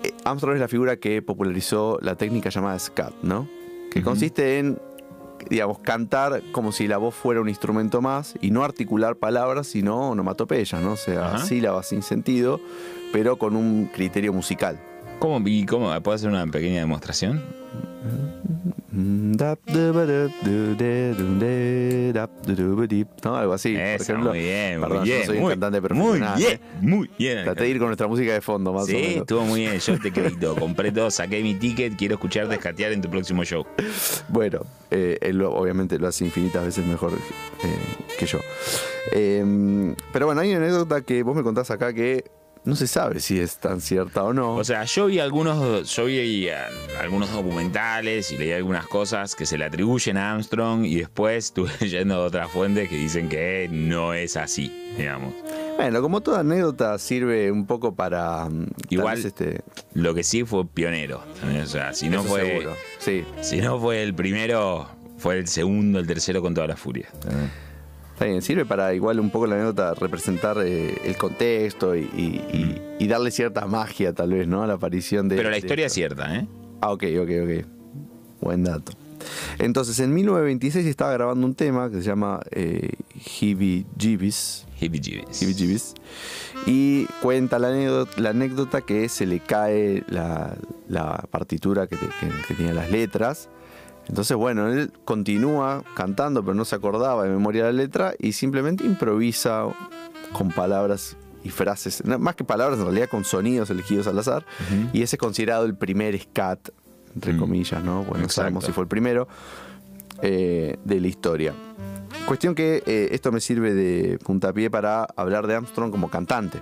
eh, Armstrong es la figura que popularizó la técnica llamada scat, ¿no? Que consiste en, digamos, cantar como si la voz fuera un instrumento más y no articular palabras, sino onomatopeyas, ¿no? O sea, Ajá. sílabas sin sentido, pero con un criterio musical. ¿Cómo? ¿Y cómo? ¿Puedo hacer una pequeña demostración? ¿No? Algo así. por Eso, ejemplo. muy bien, muy Perdón, bien. yo no soy un muy, cantante Muy profesional. bien, ¿eh? muy bien. Traté de ir con nuestra música de fondo, más Sí, o menos. estuvo muy bien. Yo te crédito. Compré todo, saqué mi ticket. Quiero escucharte escatear en tu próximo show. Bueno, eh, él obviamente lo hace infinitas veces mejor eh, que yo. Eh, pero bueno, hay una anécdota que vos me contás acá que no se sabe si es tan cierta o no. O sea, yo vi algunos, yo vi eh, algunos documentales y leí algunas cosas que se le atribuyen a Armstrong y después estuve leyendo otras fuentes que dicen que no es así, digamos. bueno, como toda anécdota sirve un poco para... tal Igual- este, Lo que sí fue pionero. también, O sea, si no eso fue, seguro. Sí, si no fue el primero, fue el segundo, el tercero con toda la furia. Está bien, sirve para igual un poco la anécdota representar eh, el contexto y, y- y- y darle cierta magia tal vez, ¿no? A la aparición de... Pero la de historia es cierta, ¿eh? Ah, ok, ok, ok. Buen dato. Entonces, en 1926 estaba grabando un tema que se llama eh. Hippie Jeebies. Heebie Jeebies. Y cuenta la anécdota, la anécdota que se le cae la, la partitura que, te- que- que tenía las letras. Entonces, bueno, él continúa cantando, pero no se acordaba de memoria de la letra y simplemente improvisa con palabras y frases, más que palabras, en realidad con sonidos elegidos al azar. Y ese es considerado el primer scat, entre Mm. comillas, ¿no? Bueno, no sabemos si fue el primero eh, de la historia. Cuestión que eh, esto me sirve de puntapié para hablar de Armstrong como cantante.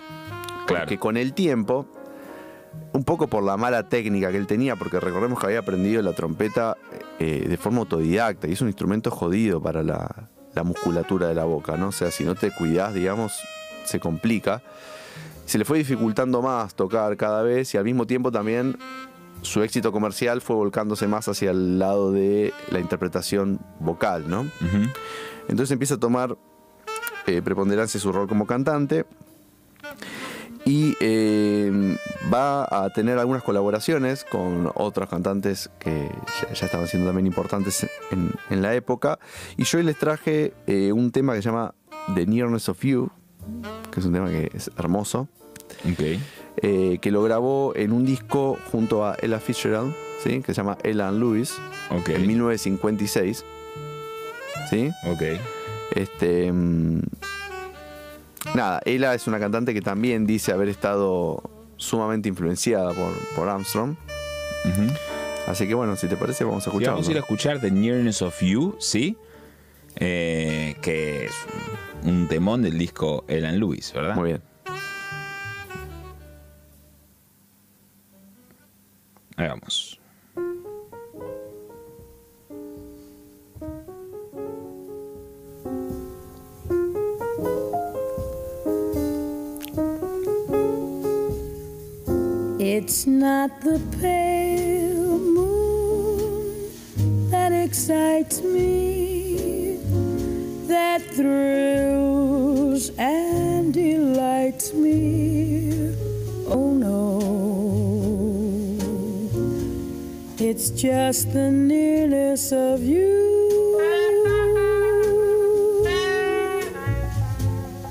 Claro. Porque con el tiempo, un poco por la mala técnica que él tenía, porque recordemos que había aprendido la trompeta eh, de forma autodidacta y es un instrumento jodido para la, la musculatura de la boca, ¿no? O sea, si no te cuidás, digamos, se complica. Se le fue dificultando más tocar cada vez y al mismo tiempo también su éxito comercial fue volcándose más hacia el lado de la interpretación vocal, ¿no? Entonces empieza a tomar eh, preponderancia su rol como cantante y eh, va a tener algunas colaboraciones con otros cantantes que ya, ya estaban siendo también importantes en, en la época. Y yo hoy les traje eh, un tema que se llama The Nearness of You, que es un tema que es hermoso, Ok. eh, que lo grabó en un disco junto a Ella Fitzgerald, ¿sí? que se llama Ella and Lewis, Ok. en 1956. ¿Sí? Ok. Este. Nada, ella es una cantante que también dice haber estado sumamente influenciada por, por Armstrong. Así que bueno, si te parece, vamos a Sí, escuchar. vamos a ir a escuchar The Nearness of You, ¿sí? Eh, que es un temón del disco Elan Lewis, ¿verdad? Muy bien. Ahí vamos. It's not the pale moon that excites me, that thrills and delights me. Oh no, it's just the nearness of you.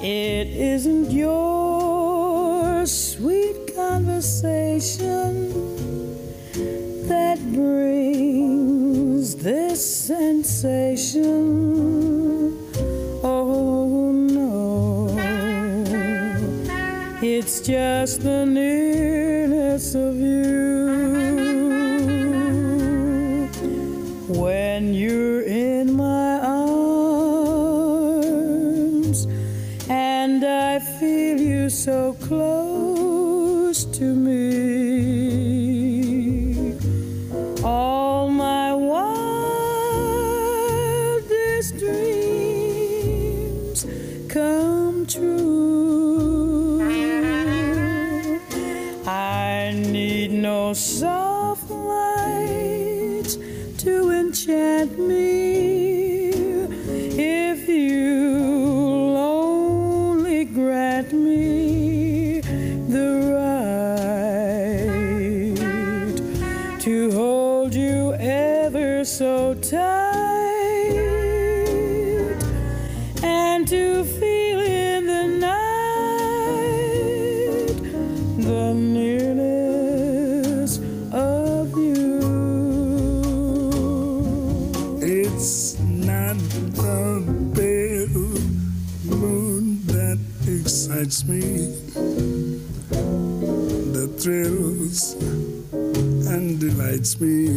It isn't your sweet conversation that brings this sensation. Oh no, it's just the nearness of you. Thrills and delights me.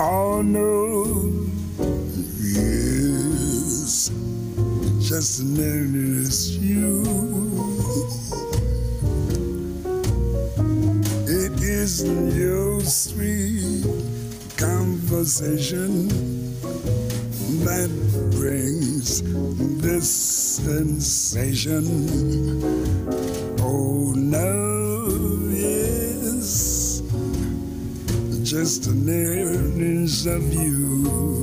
Oh no, yes, just nearness you. It is your sweet conversation that brings this sensation. Of you.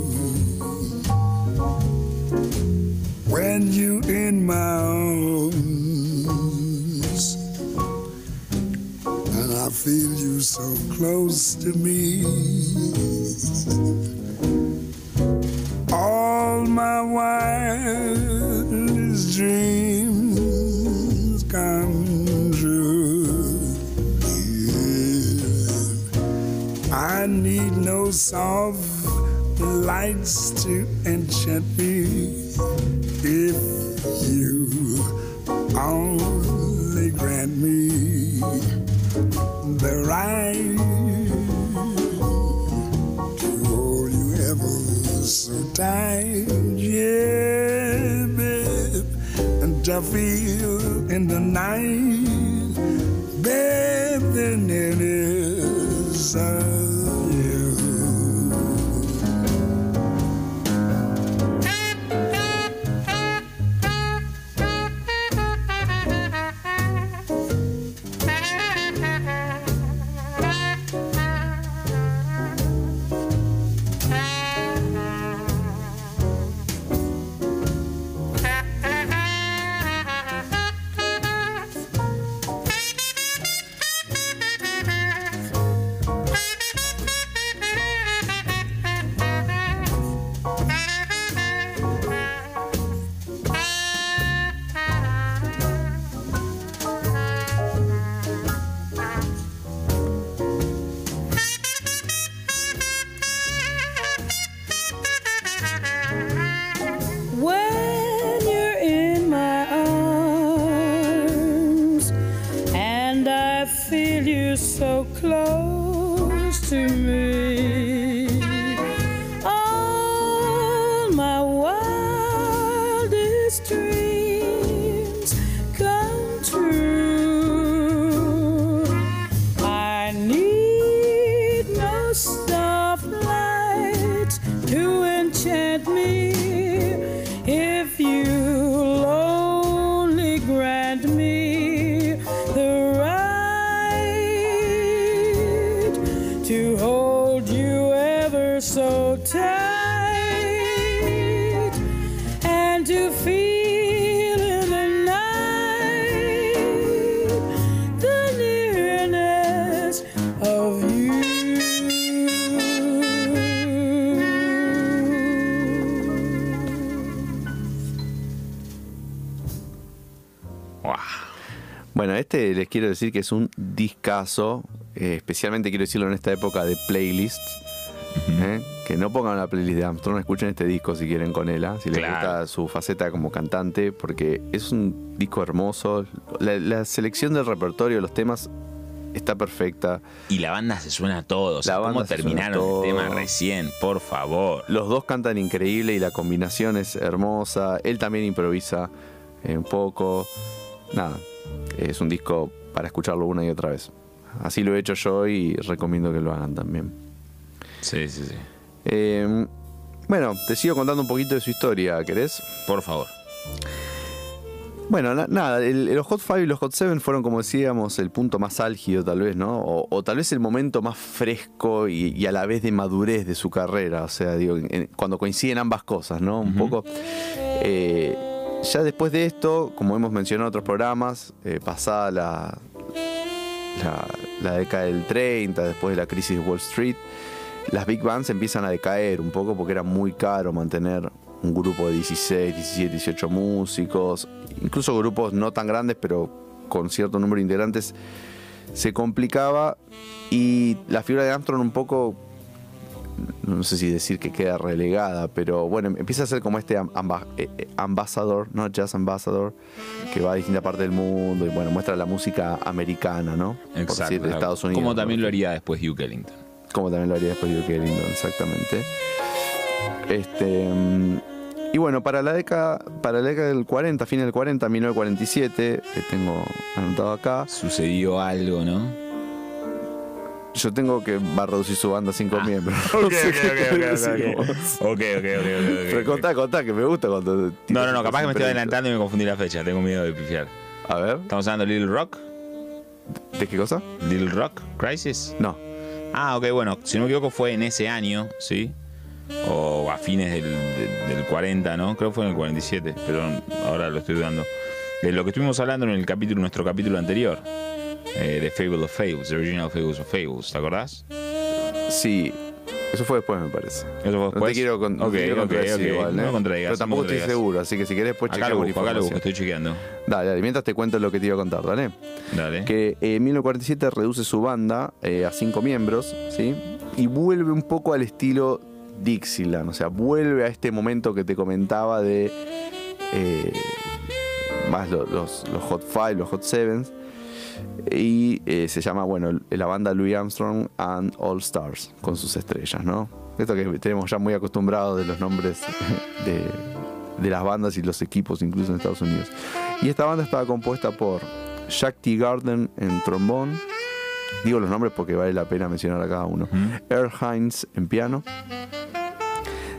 Feel you so close to me. Les quiero decir que es un discazo. eh, especialmente quiero decirlo en esta época de playlists. ¿eh? Que no pongan la playlist de Armstrong, escuchen este disco si quieren con él, ¿ah? si les Claro. gusta su faceta como cantante, porque es un disco hermoso. La, la selección del repertorio, los temas, está perfecta. Y la banda se suena a todos. La ¿Cómo banda se suena terminaron todo. el tema recién? Por favor. Los dos cantan increíble y la combinación es hermosa. Él también improvisa eh, un poco. Nada, es un disco para escucharlo una y otra vez. Así lo he hecho yo y recomiendo que lo hagan también. Sí, sí, sí. Eh, bueno, te sigo contando un poquito de su historia, ¿querés? Por favor. Bueno, na- nada, el- los Hot 5 y los Hot 7 fueron, como decíamos, el punto más álgido tal vez, ¿no? O, o tal vez el momento más fresco y, y a la vez de madurez de su carrera, o sea, digo, en- cuando coinciden ambas cosas, ¿no? Un poco... eh, ya después de esto, como hemos mencionado en otros programas, eh, pasada la, la, la década del 30, después de la crisis de Wall Street, las big bands empiezan a decaer un poco porque era muy caro mantener un grupo de 16, 17, 18 músicos, incluso grupos no tan grandes, pero con cierto número de integrantes, se complicaba y la figura de Armstrong un poco, no sé si decir que queda relegada, pero bueno, empieza a ser como este am- amba- eh, eh, ambassador, ¿no? Jazz ambassador, que va a distintas partes del mundo y bueno, muestra la música americana, ¿no? Por decir, de Estados Unidos. Como también lo haría después Hugh Ellington. como también lo haría después Duke Ellington, exactamente. Este, mm, y bueno, para la década, para la década del 40, fin del 40, 1947, que tengo anotado acá, Sucedió algo, ¿no? Yo tengo que va a reducir su banda a cinco miembros. Ok, ok, ok, ok, ok. Pero contá, contá, que me gusta cuando... No, no, no, capaz que me estoy adelantando y me confundí la fecha. Tengo miedo de pifiar. A ver, ¿Estamos hablando de Little Rock? ¿de qué cosa? ¿Little Rock Crisis? No. Ah, ok, bueno, si no me equivoco fue en ese año, ¿sí? O a fines del, de- del 40, ¿no? Creo que fue en el 47, pero ahora lo estoy dudando. De lo que estuvimos hablando en el capítulo, nuestro capítulo anterior, eh, de Fable of Fables, The Original Fables of Fables, ¿te acordás? Sí, eso fue después, me parece. Eso fue No después. te quiero, con, no te quiero ok, contradecir igual, No ¿eh? me contradigas, Pero tampoco no estoy seguro, así que si querés después Acá lo busco, acá lo busco, estoy chequeando. Dale, dale, mientras te cuento lo que te iba a contar, dale. Dale. que eh, en 1947 reduce su banda eh, a cinco miembros, ¿sí? Y vuelve un poco al estilo Dixieland, o sea, vuelve a este momento que te comentaba de eh, más lo- los, los Hot Five, los Hot Sevens, y eh, se llama, bueno, la banda Louis Armstrong and All Stars, con sus estrellas, ¿no? Esto que tenemos ya muy acostumbrados de los nombres de, de las bandas y los equipos, incluso en Estados Unidos. Y esta banda estaba compuesta por Jack T. Garden en trombón. Digo los nombres porque vale la pena mencionar a cada uno. Earl Hines en piano.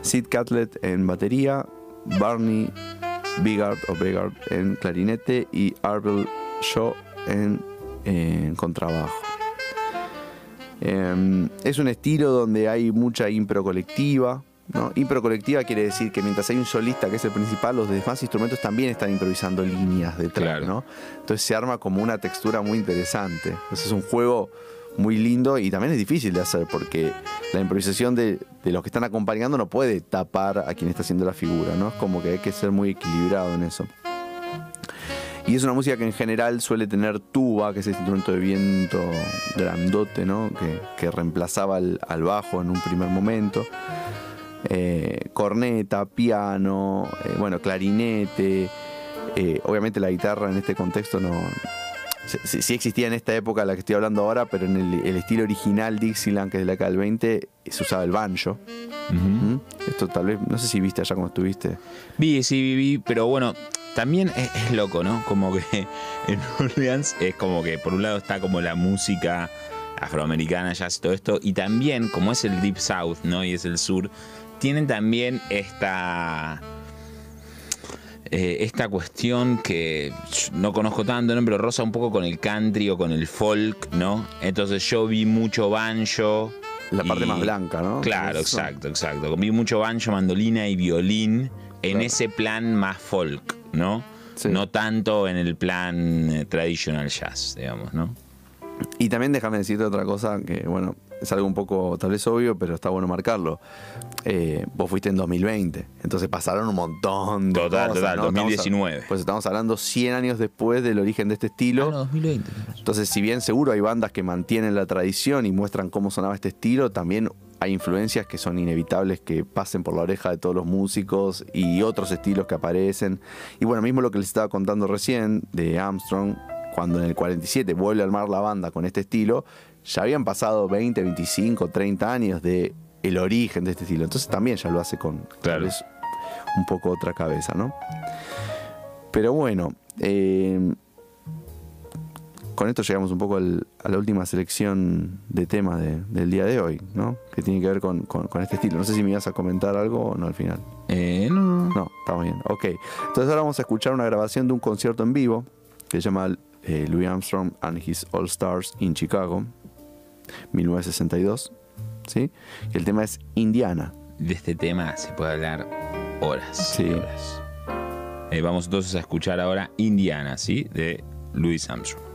Sid Catlett en batería. Barney Bigard o Begard en clarinete. Y Arbel Shaw en, en contrabajo. Em, es un estilo donde hay mucha impro colectiva. ¿no? Impro colectiva quiere decir que mientras hay un solista que es el principal, los demás instrumentos también están improvisando líneas. Claro. ¿no? Entonces se arma como una textura muy interesante. Entonces es un juego muy lindo y también es difícil de hacer porque la improvisación de, de los que están acompañando no puede tapar a quien está haciendo la figura. ¿no? Es como que hay que ser muy equilibrado en eso. Y es una música que en general suele tener tuba, que es ese instrumento de viento grandote, ¿no? Que, que reemplazaba al, al bajo en un primer momento. Eh, corneta, piano, eh, bueno, clarinete. eh, obviamente la guitarra en este contexto no. Sí, sí existía en esta época la que estoy hablando ahora, pero en el, el estilo original Dixieland, que es de la década del 20, se usaba el banjo. Esto tal vez, no sé si viste allá cuando estuviste. Vi, sí, vi, vi, pero bueno, también es, es loco, ¿no? Como que en Orleans es como que por un lado está como la música afroamericana, jazz y todo esto, y también, como es el Deep South, ¿no? Y es el sur, tienen también esta. eh, esta cuestión que no conozco tanto, ¿no? pero rosa un poco con el country o con el folk, ¿no? Entonces yo vi mucho banjo. La parte y- más blanca, ¿no? Claro, Eso. exacto, exacto. Vi mucho banjo, mandolina y violín en Claro. ese plan más folk, ¿no? Sí. No tanto en el plan eh, traditional jazz, digamos, ¿no? Y también déjame decirte otra cosa que, bueno, es algo un poco tal vez obvio, pero está bueno marcarlo. Eh, vos fuiste en 2020, entonces pasaron un montón de Total, cosas, total, ¿no? Estamos a- 2019. pues estamos hablando 100 años después del origen de este estilo. 2020. Entonces, si bien seguro hay bandas que mantienen la tradición y muestran cómo sonaba este estilo, también hay influencias que son inevitables que pasen por la oreja de todos los músicos y otros estilos que aparecen. Y bueno, mismo lo que les estaba contando recién de Armstrong, cuando en el 47 vuelve a armar la banda con este estilo, ya habían pasado 20, 25, 30 años de el origen de este estilo. Entonces también ya lo hace con Claro. un poco otra cabeza, ¿no? Pero bueno, eh, con esto llegamos un poco al- a la última selección de temas de- del día de hoy, ¿no? Que tiene que ver con, con- con este estilo. No sé si me ibas a comentar algo o no al final. Eh, no, No, estamos bien. Ok. Entonces ahora vamos a escuchar una grabación de un concierto en vivo que se llama eh, Louis Armstrong and His All Stars in Chicago, 1962. ¿Sí? Y el tema es Indiana. de este tema se puede hablar horas. Sí. horas. Eh, vamos entonces a escuchar ahora Indiana, ¿sí? De Louis Armstrong.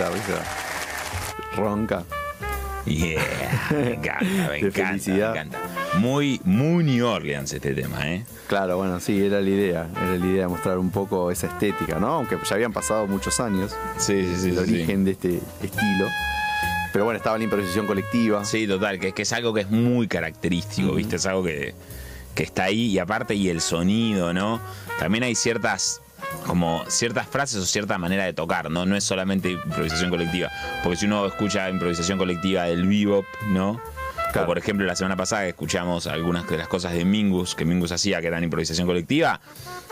Esa, esa risa ronca. Yeah. Me encanta, me encanta, felicidad. me encanta. Muy, muy New Orleans este tema, ¿eh? Claro, bueno, sí, era la idea. Era la idea de mostrar un poco esa estética, ¿no? Aunque ya habían pasado muchos años. Sí, sí, sí. el sí. origen de este estilo. Pero bueno, estaba la improvisación colectiva. Sí, total, que, que es algo que es muy característico, ¿viste? Es algo que, que está ahí y aparte y el sonido, ¿no? También hay ciertas como ciertas frases o cierta manera de tocar, ¿no? No es solamente improvisación colectiva, porque si uno escucha improvisación colectiva del bebop, ¿no? Claro. O por ejemplo la semana pasada que escuchamos algunas de las cosas de Mingus, que Mingus hacía que eran improvisación colectiva,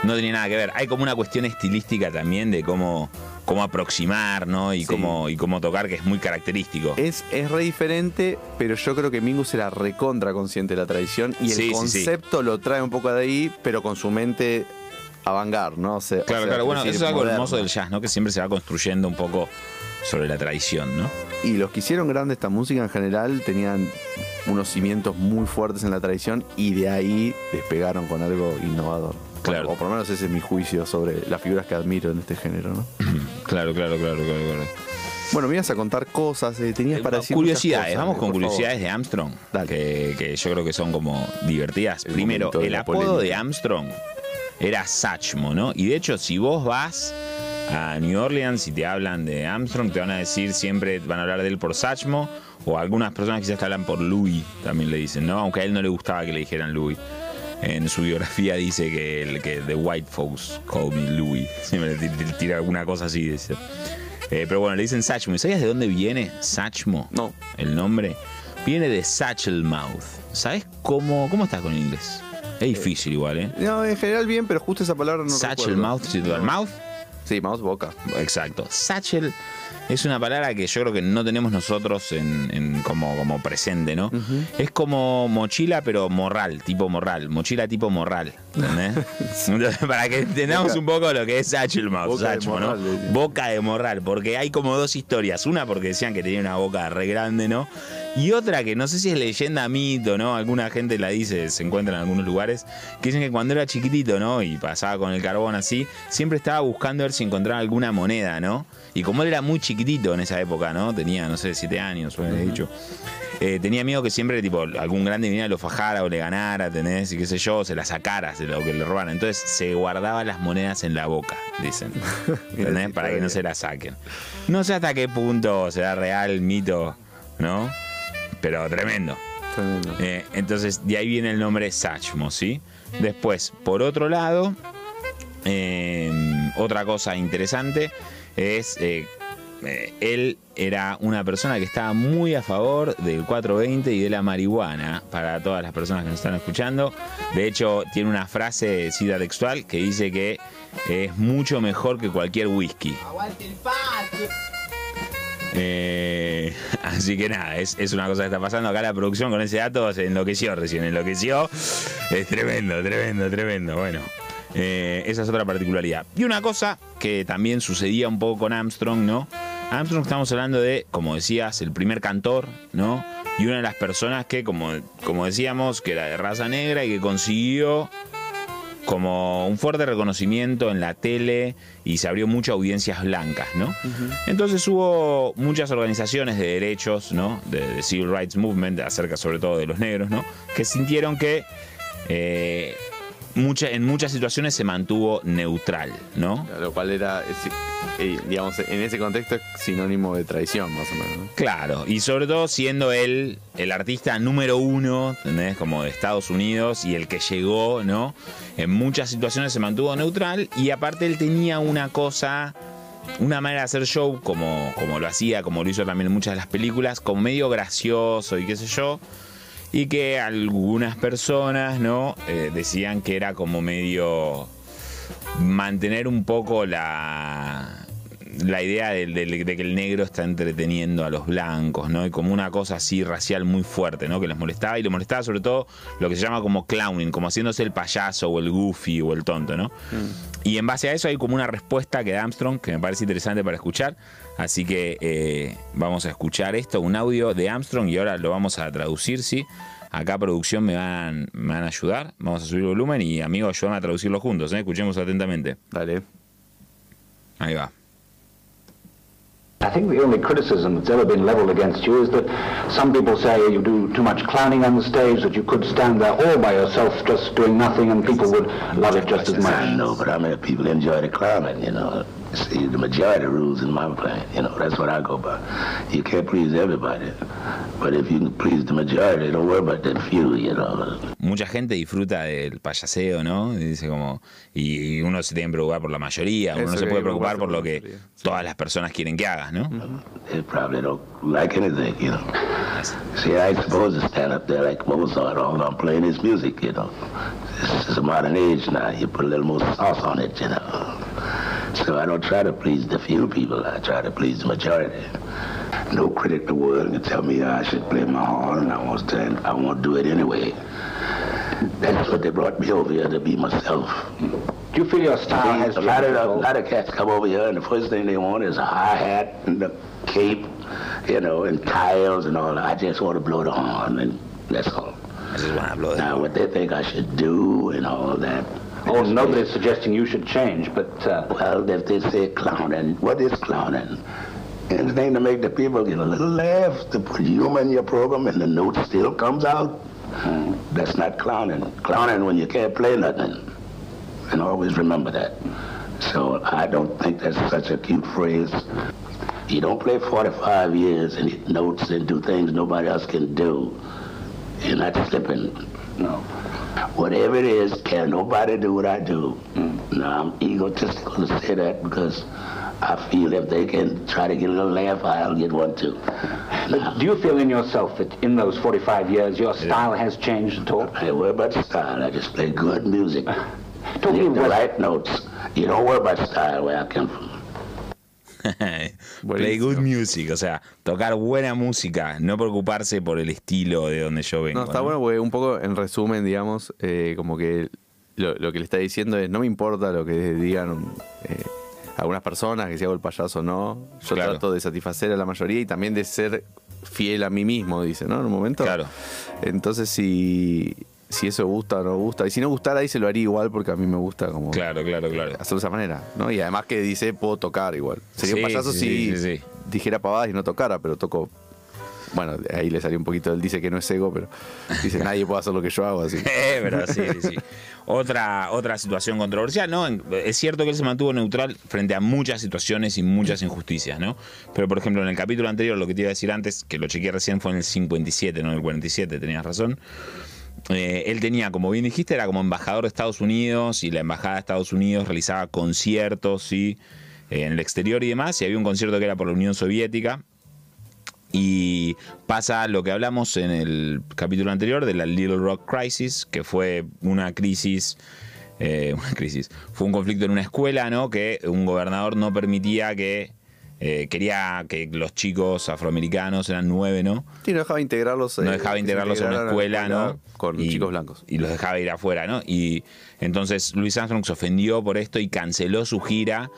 no tenía nada que ver. Hay como una cuestión estilística también de cómo, cómo aproximar, ¿no? Y, Sí. cómo, y cómo tocar, que es muy característico. Es, es re diferente, pero yo creo que Mingus era recontra consciente de la tradición y sí, el sí. concepto lo trae un poco de ahí, pero con su mente avangar, ¿no? O sea, Claro, o sea, claro, bueno, eso es algo moderno. hermoso del jazz, ¿no? Que siempre se va construyendo un poco sobre la tradición, ¿no? Y los que hicieron grande esta música en general tenían unos cimientos muy fuertes en la tradición y de ahí despegaron con algo innovador. Claro. O por lo menos ese es mi juicio sobre las figuras que admiro en este género, ¿no? Claro, claro, claro, claro, claro. Bueno, me ibas a contar cosas, eh, tenías para decir curiosidades, cosas, vamos eh, con favor. curiosidades de Armstrong, que, que yo creo que son como divertidas. El Primero, el apodo polémica. de Armstrong era Satchmo, ¿no? Y de hecho, si vos vas a New Orleans y te hablan de Armstrong, te van a decir siempre, van a hablar de él por Satchmo, o algunas personas quizás te hablan por Louis, también le dicen, ¿no? Aunque a él no le gustaba que le dijeran Louis. En su biografía dice que, el, que The White Folks call me Louis. Siempre tira- alguna cosa así, dice. Eh, pero bueno, le dicen Satchmo. ¿Y sabías de dónde viene Satchmo? No. El nombre viene de Satchel Mouth. ¿Sabes cómo, cómo estás con el inglés? Es difícil igual, ¿eh? No, en general bien, pero justo esa palabra no Satchel recuerdo. Mouth, el mouth. Sí, mouse boca. Exacto. Satchel es una palabra que yo creo que no tenemos nosotros en, en como, como presente, ¿no? Es como mochila, pero morral, tipo morral. Mochila tipo morral. Para que entendamos un poco lo que es Satchel Mouth, Boca de ¿no? Boca de morral, porque hay como dos historias. Una porque decían que tenía una boca re grande, ¿no? Y otra que no sé si es leyenda mito, ¿no? Alguna gente la dice, se encuentra en algunos lugares, que dicen que cuando era chiquitito, ¿no? Y pasaba con el carbón así, siempre estaba buscando ver si encontraba alguna moneda, ¿no? Y como él era muy chiquitito en esa época, ¿no? Tenía, no sé, siete años, o he dicho. Eh, tenía miedo que siempre, tipo, algún grande viniera lo fajara o le ganara, ¿tenés? Y qué sé yo, se la sacara de lo que le robaran. Entonces se guardaba las monedas en la boca, dicen. ¿Entendés? Para que no se las saquen. No sé hasta qué punto será real, mito, ¿no? Pero tremendo. Tremendo. Eh, entonces, de ahí viene el nombre Satchmo, ¿sí? Después, por otro lado, eh, otra cosa interesante es. eh, eh, él era una persona que estaba muy a favor del 420 y de la marihuana para todas las personas que nos están escuchando. De hecho, tiene una frase, cita textual, que dice que es mucho mejor que cualquier whisky. Eh, así que nada, es, es una cosa que está pasando acá la producción con ese dato se enloqueció recién, enloqueció. Es tremendo, tremendo, tremendo. Bueno, eh, esa es otra particularidad. Y una cosa que también sucedía un poco con Armstrong, ¿no? Armstrong estamos hablando de, como decías, el primer cantor, ¿no? Y una de las personas que, como, como decíamos, que era de raza negra y que consiguió como un fuerte reconocimiento en la tele y se abrió muchas audiencias blancas, ¿no? Entonces hubo muchas organizaciones de derechos, ¿no? De, de Civil Rights Movement, acerca sobre todo de los negros, ¿no? Que sintieron que eh, mucha- en muchas situaciones se mantuvo neutral, ¿no? Lo cual era, es- eh, digamos, en ese contexto es sinónimo de traición, más o menos. ¿no? Claro, y sobre todo siendo él el artista número uno, ¿entendés? Como de Estados Unidos y el que llegó, ¿no? En muchas situaciones se mantuvo neutral y aparte él tenía una cosa, una manera de hacer show como, como lo hacía, como lo hizo también en muchas de las películas, como medio gracioso y qué sé yo. Y que algunas personas, ¿no? Eh, decían que era como medio mantener un poco la, la idea de, de- de que el negro está entreteniendo a los blancos, ¿no? Y como una cosa así racial muy fuerte, ¿no? Que les molestaba y le molestaba sobre todo lo que se llama como clowning, como haciéndose el payaso o el goofy o el tonto, ¿no? Y en base a eso hay como una respuesta que da Armstrong que me parece interesante para escuchar. Así que eh, vamos a escuchar esto, un audio de Armstrong y ahora lo vamos a traducir, ¿sí? Acá producción me van, me van a ayudar. Vamos a subir el volumen y amigos ayudan a traducirlo juntos, ¿eh? Escuchemos atentamente. Dale. Ahí va. I I think the only criticism that's ever been leveled against you is that some people say you do too much clowning on the stage, that you could stand there all by yourself just doing nothing and people would love it just as I much. know, but I mean, people enjoy the clowning, you know. See, the majority rules in my plan, you know, that's what I go by. You can't please everybody, but if you can please the majority, don't worry about that few, you know. Mucha gente disfruta del payaseo, ¿no? Y dice como. Y, y uno se tiene que preocupar por la mayoría, uno no se puede preocupar por lo que mayoría. todas las personas quieren que hagas, ¿no? They probably don't like anything, you know. See, I ain't supposed to stand up there like Mozart, all I'm playing is music, you know. This is a modern age now. You put a little more sauce on it, you know. So I don't try to please the few people. I try to please the majority. No critic in the world can tell me I should play my horn, and I won't stand. I want to do it anyway. That's what they brought me over here to be myself. Do you feel your style has a lot changed of a lot of cats come over here, and the first thing they want is a hi hat and a cape, you know, and tiles and all. that. I just want to blow the horn, and that's all. Eso es bueno, hablo de- Now, what they think I should do and all that. Oh, nobody's suggesting you should change, but uh, Well, if they say clowning, what is clowning? Anything to make the people get a little laugh, to put humor in your program and the note still comes out. That's not clowning. Clowning when you can't play nothing. And always remember that. So I don't think that's such a cute phrase. You don't play 45 years and hit notes and do things nobody else can do. You're not slipping. No. Whatever it is, can nobody do what I do? Mm. Now, I'm egotistical to say that because I feel if they can try to get a little laugh, I'll get one too. but do you feel in yourself that in those 45 years your style has changed at all? I worry about style. I just play good music. Talking the right notes. You don't worry about style where I come from. Play good music, o sea, tocar buena música, no preocuparse por el estilo de donde yo vengo. No, está ¿no? bueno porque un poco en resumen, digamos, eh, como que lo, lo que le está diciendo es, no me importa lo que digan eh, algunas personas, que si hago el payaso o no, yo Claro. trato de satisfacer a la mayoría y también de ser fiel a mí mismo, dice, ¿no? En un momento. Claro. Entonces, si, si eso gusta o no gusta, y si no gustara ahí se lo haría igual porque a mí me gusta como Claro, claro, claro. hacerlo de esa manera, ¿no? Y además que dice, puedo tocar igual. Sería un Sí, payaso sí, si sí, dijera pavadas y no tocara, pero toco... Bueno, ahí le salió un poquito, él dice que no es ego, pero dice, nadie puede hacer lo que yo hago, así. Eh, pero sí, sí, sí. Otra, otra situación controversial, ¿no? Es cierto que él se mantuvo neutral frente a muchas situaciones y muchas injusticias, ¿no? Pero, por ejemplo, en el capítulo anterior, lo que te iba a decir antes, que lo chequeé recién, fue en el 57, no en el 47, tenías razón. Eh, él tenía, como bien dijiste, era como embajador de Estados Unidos y la embajada de Estados Unidos realizaba conciertos ¿sí? Eh, en el exterior y demás. Y había un concierto que era por la Unión Soviética. Y pasa lo que hablamos en el capítulo anterior de la Little Rock Crisis, que fue una crisis, eh, una crisis, fue un conflicto en una escuela, ¿no? Que un gobernador no permitía que, eh, quería que los chicos afroamericanos, eran nueve, ¿no? Sí, no dejaba integrarlos. no eh, dejaba integrarlos en una integraran a la escuela, ¿no? Con Y- chicos blancos. Y los dejaba ir afuera, ¿no? Y entonces Luis Armstrong se ofendió por esto y canceló su gira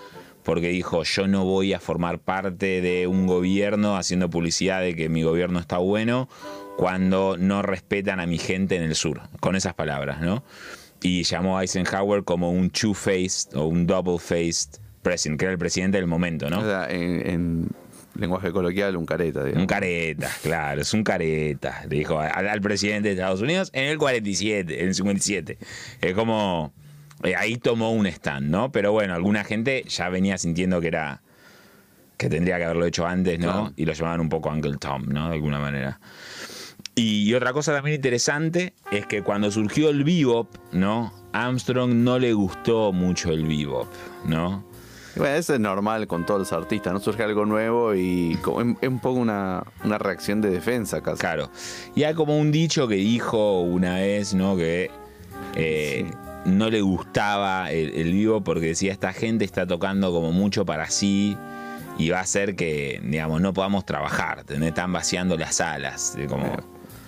porque dijo, yo no voy a formar parte de un gobierno haciendo publicidad de que mi gobierno está bueno cuando no respetan a mi gente en el sur, con esas palabras, ¿no? Y llamó a Eisenhower como un two-faced o un double-faced president, que era el presidente del momento, ¿no? O sea, en, en lenguaje coloquial, un careta, digamos. Un careta, claro, es un careta, le dijo al, al presidente de Estados Unidos en el 47, en el 57. Es como, eh, ahí tomó un stand, ¿no? Pero bueno, alguna gente ya venía sintiendo que era, que tendría que haberlo hecho antes, ¿no? Claro. Y lo llamaban un poco Uncle Tom, ¿no? De alguna manera. Y otra cosa también interesante es que cuando surgió el bebop, ¿no? Armstrong no le gustó mucho el bebop, ¿no? Bueno, eso es normal con todos los artistas, ¿no? Surge algo nuevo y como- es un poco una, una reacción de defensa casi. Claro. Y hay como un dicho que dijo una vez, ¿no? Que eh, no le gustaba el, el vivo porque decía, esta gente está tocando como mucho para sí y va a hacer que, digamos, no podamos trabajar. ¿entendés? Están vaciando las salas. Como,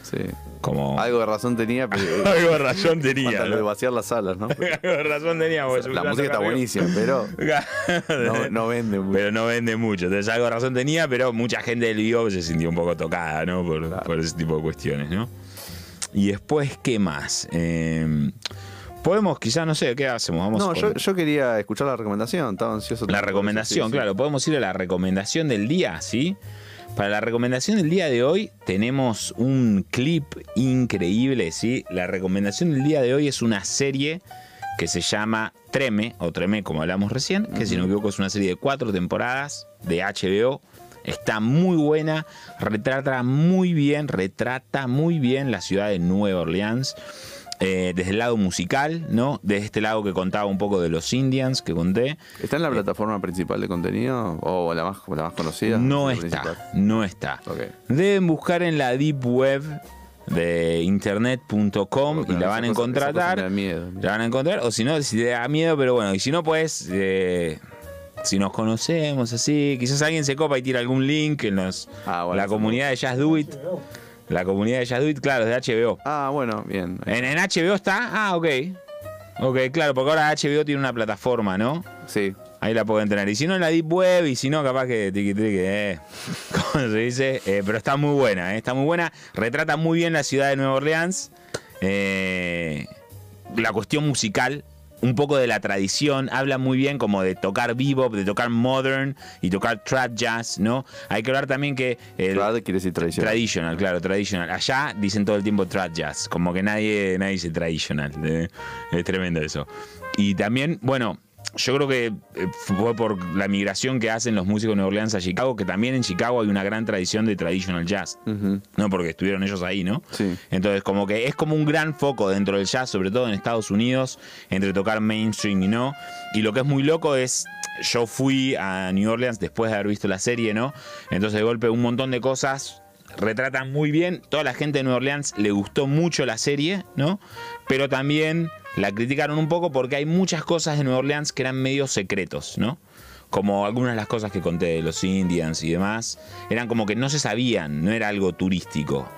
Sí. Como... Algo de razón tenía, pero Algo de razón tenía. lo de vaciar las salas, ¿no? Algo de razón tenía. porque La música está buenísima, pero no, no vende mucho. Pero no vende mucho. Entonces algo de razón tenía, pero mucha gente del vivo se sintió un poco tocada, ¿no? Por, por ese tipo de cuestiones, ¿no? Y después, ¿qué más? Eh, podemos, quizás, no sé, ¿qué hacemos? Vamos No, yo, yo quería escuchar la recomendación, estaba ansioso. La recomendación, claro, podemos ir a la recomendación del día, ¿sí? Para la recomendación del día de hoy tenemos un clip increíble, ¿sí? La recomendación del día de hoy es una serie que se llama Treme, o Treme como hablamos recién, que si no me equivoco es una serie de cuatro temporadas de HBO. Está muy buena, retrata muy bien, retrata muy bien la ciudad de Nueva Orleans. Eh, desde el lado musical, ¿no? De este lado que contaba un poco de los Indians que conté. ¿Está en la plataforma principal de contenido? ¿O la más, la más conocida? No está, principal. no está. Deben buscar en la deep web de internet.com y la van a cosa- encontrar. miedo. La van a encontrar, o si no, si te da miedo, pero bueno, y si no, pues, eh, si nos conocemos así, quizás alguien se copa y tira algún link en los, Ah, bueno, la comunidad de Just Do It. La comunidad de Just Do It, claro, es de HBO. Ah, bueno, bien. En, en HBO está, ah, ok. Ok, claro, porque ahora HBO tiene una plataforma, ¿no? Sí. Ahí la pueden tener. Y si no, en la Deep Web, y si no, capaz que tiki tiki, eh. ¿Cómo se dice? Eh, pero está muy buena, eh, está muy buena. Retrata muy bien la ciudad de Nueva Orleans. Eh, la cuestión musical, un poco de la tradición. Habla muy bien como de tocar bebop, de tocar modern y tocar trap jazz, ¿no? Hay que hablar también que. el- Trad quiere decir tradición. Traditional, claro, traditional. Allá dicen todo el tiempo trad jazz, como que nadie, nadie dice traditional. eh, Es tremendo eso. Y también, bueno, yo creo que eh, fue por la migración que hacen los músicos de Nueva Orleans a Chicago, que también en Chicago hay una gran tradición de traditional jazz. ¿no? Porque estuvieron ellos ahí, ¿no? Sí. Entonces, como que es como un gran foco dentro del jazz, sobre todo en Estados Unidos, entre tocar mainstream y no. Y lo que es muy loco es, yo fui a New Orleans después de haber visto la serie, ¿no? Entonces, de golpe, un montón de cosas retratan muy bien. Toda la gente de Nueva Orleans le gustó mucho la serie, ¿no? Pero también la criticaron un poco porque hay muchas cosas de Nueva Orleans que eran medio secretos, ¿no? Como algunas de las cosas que conté de los Indians y demás, eran como que no se sabían, no era algo turístico.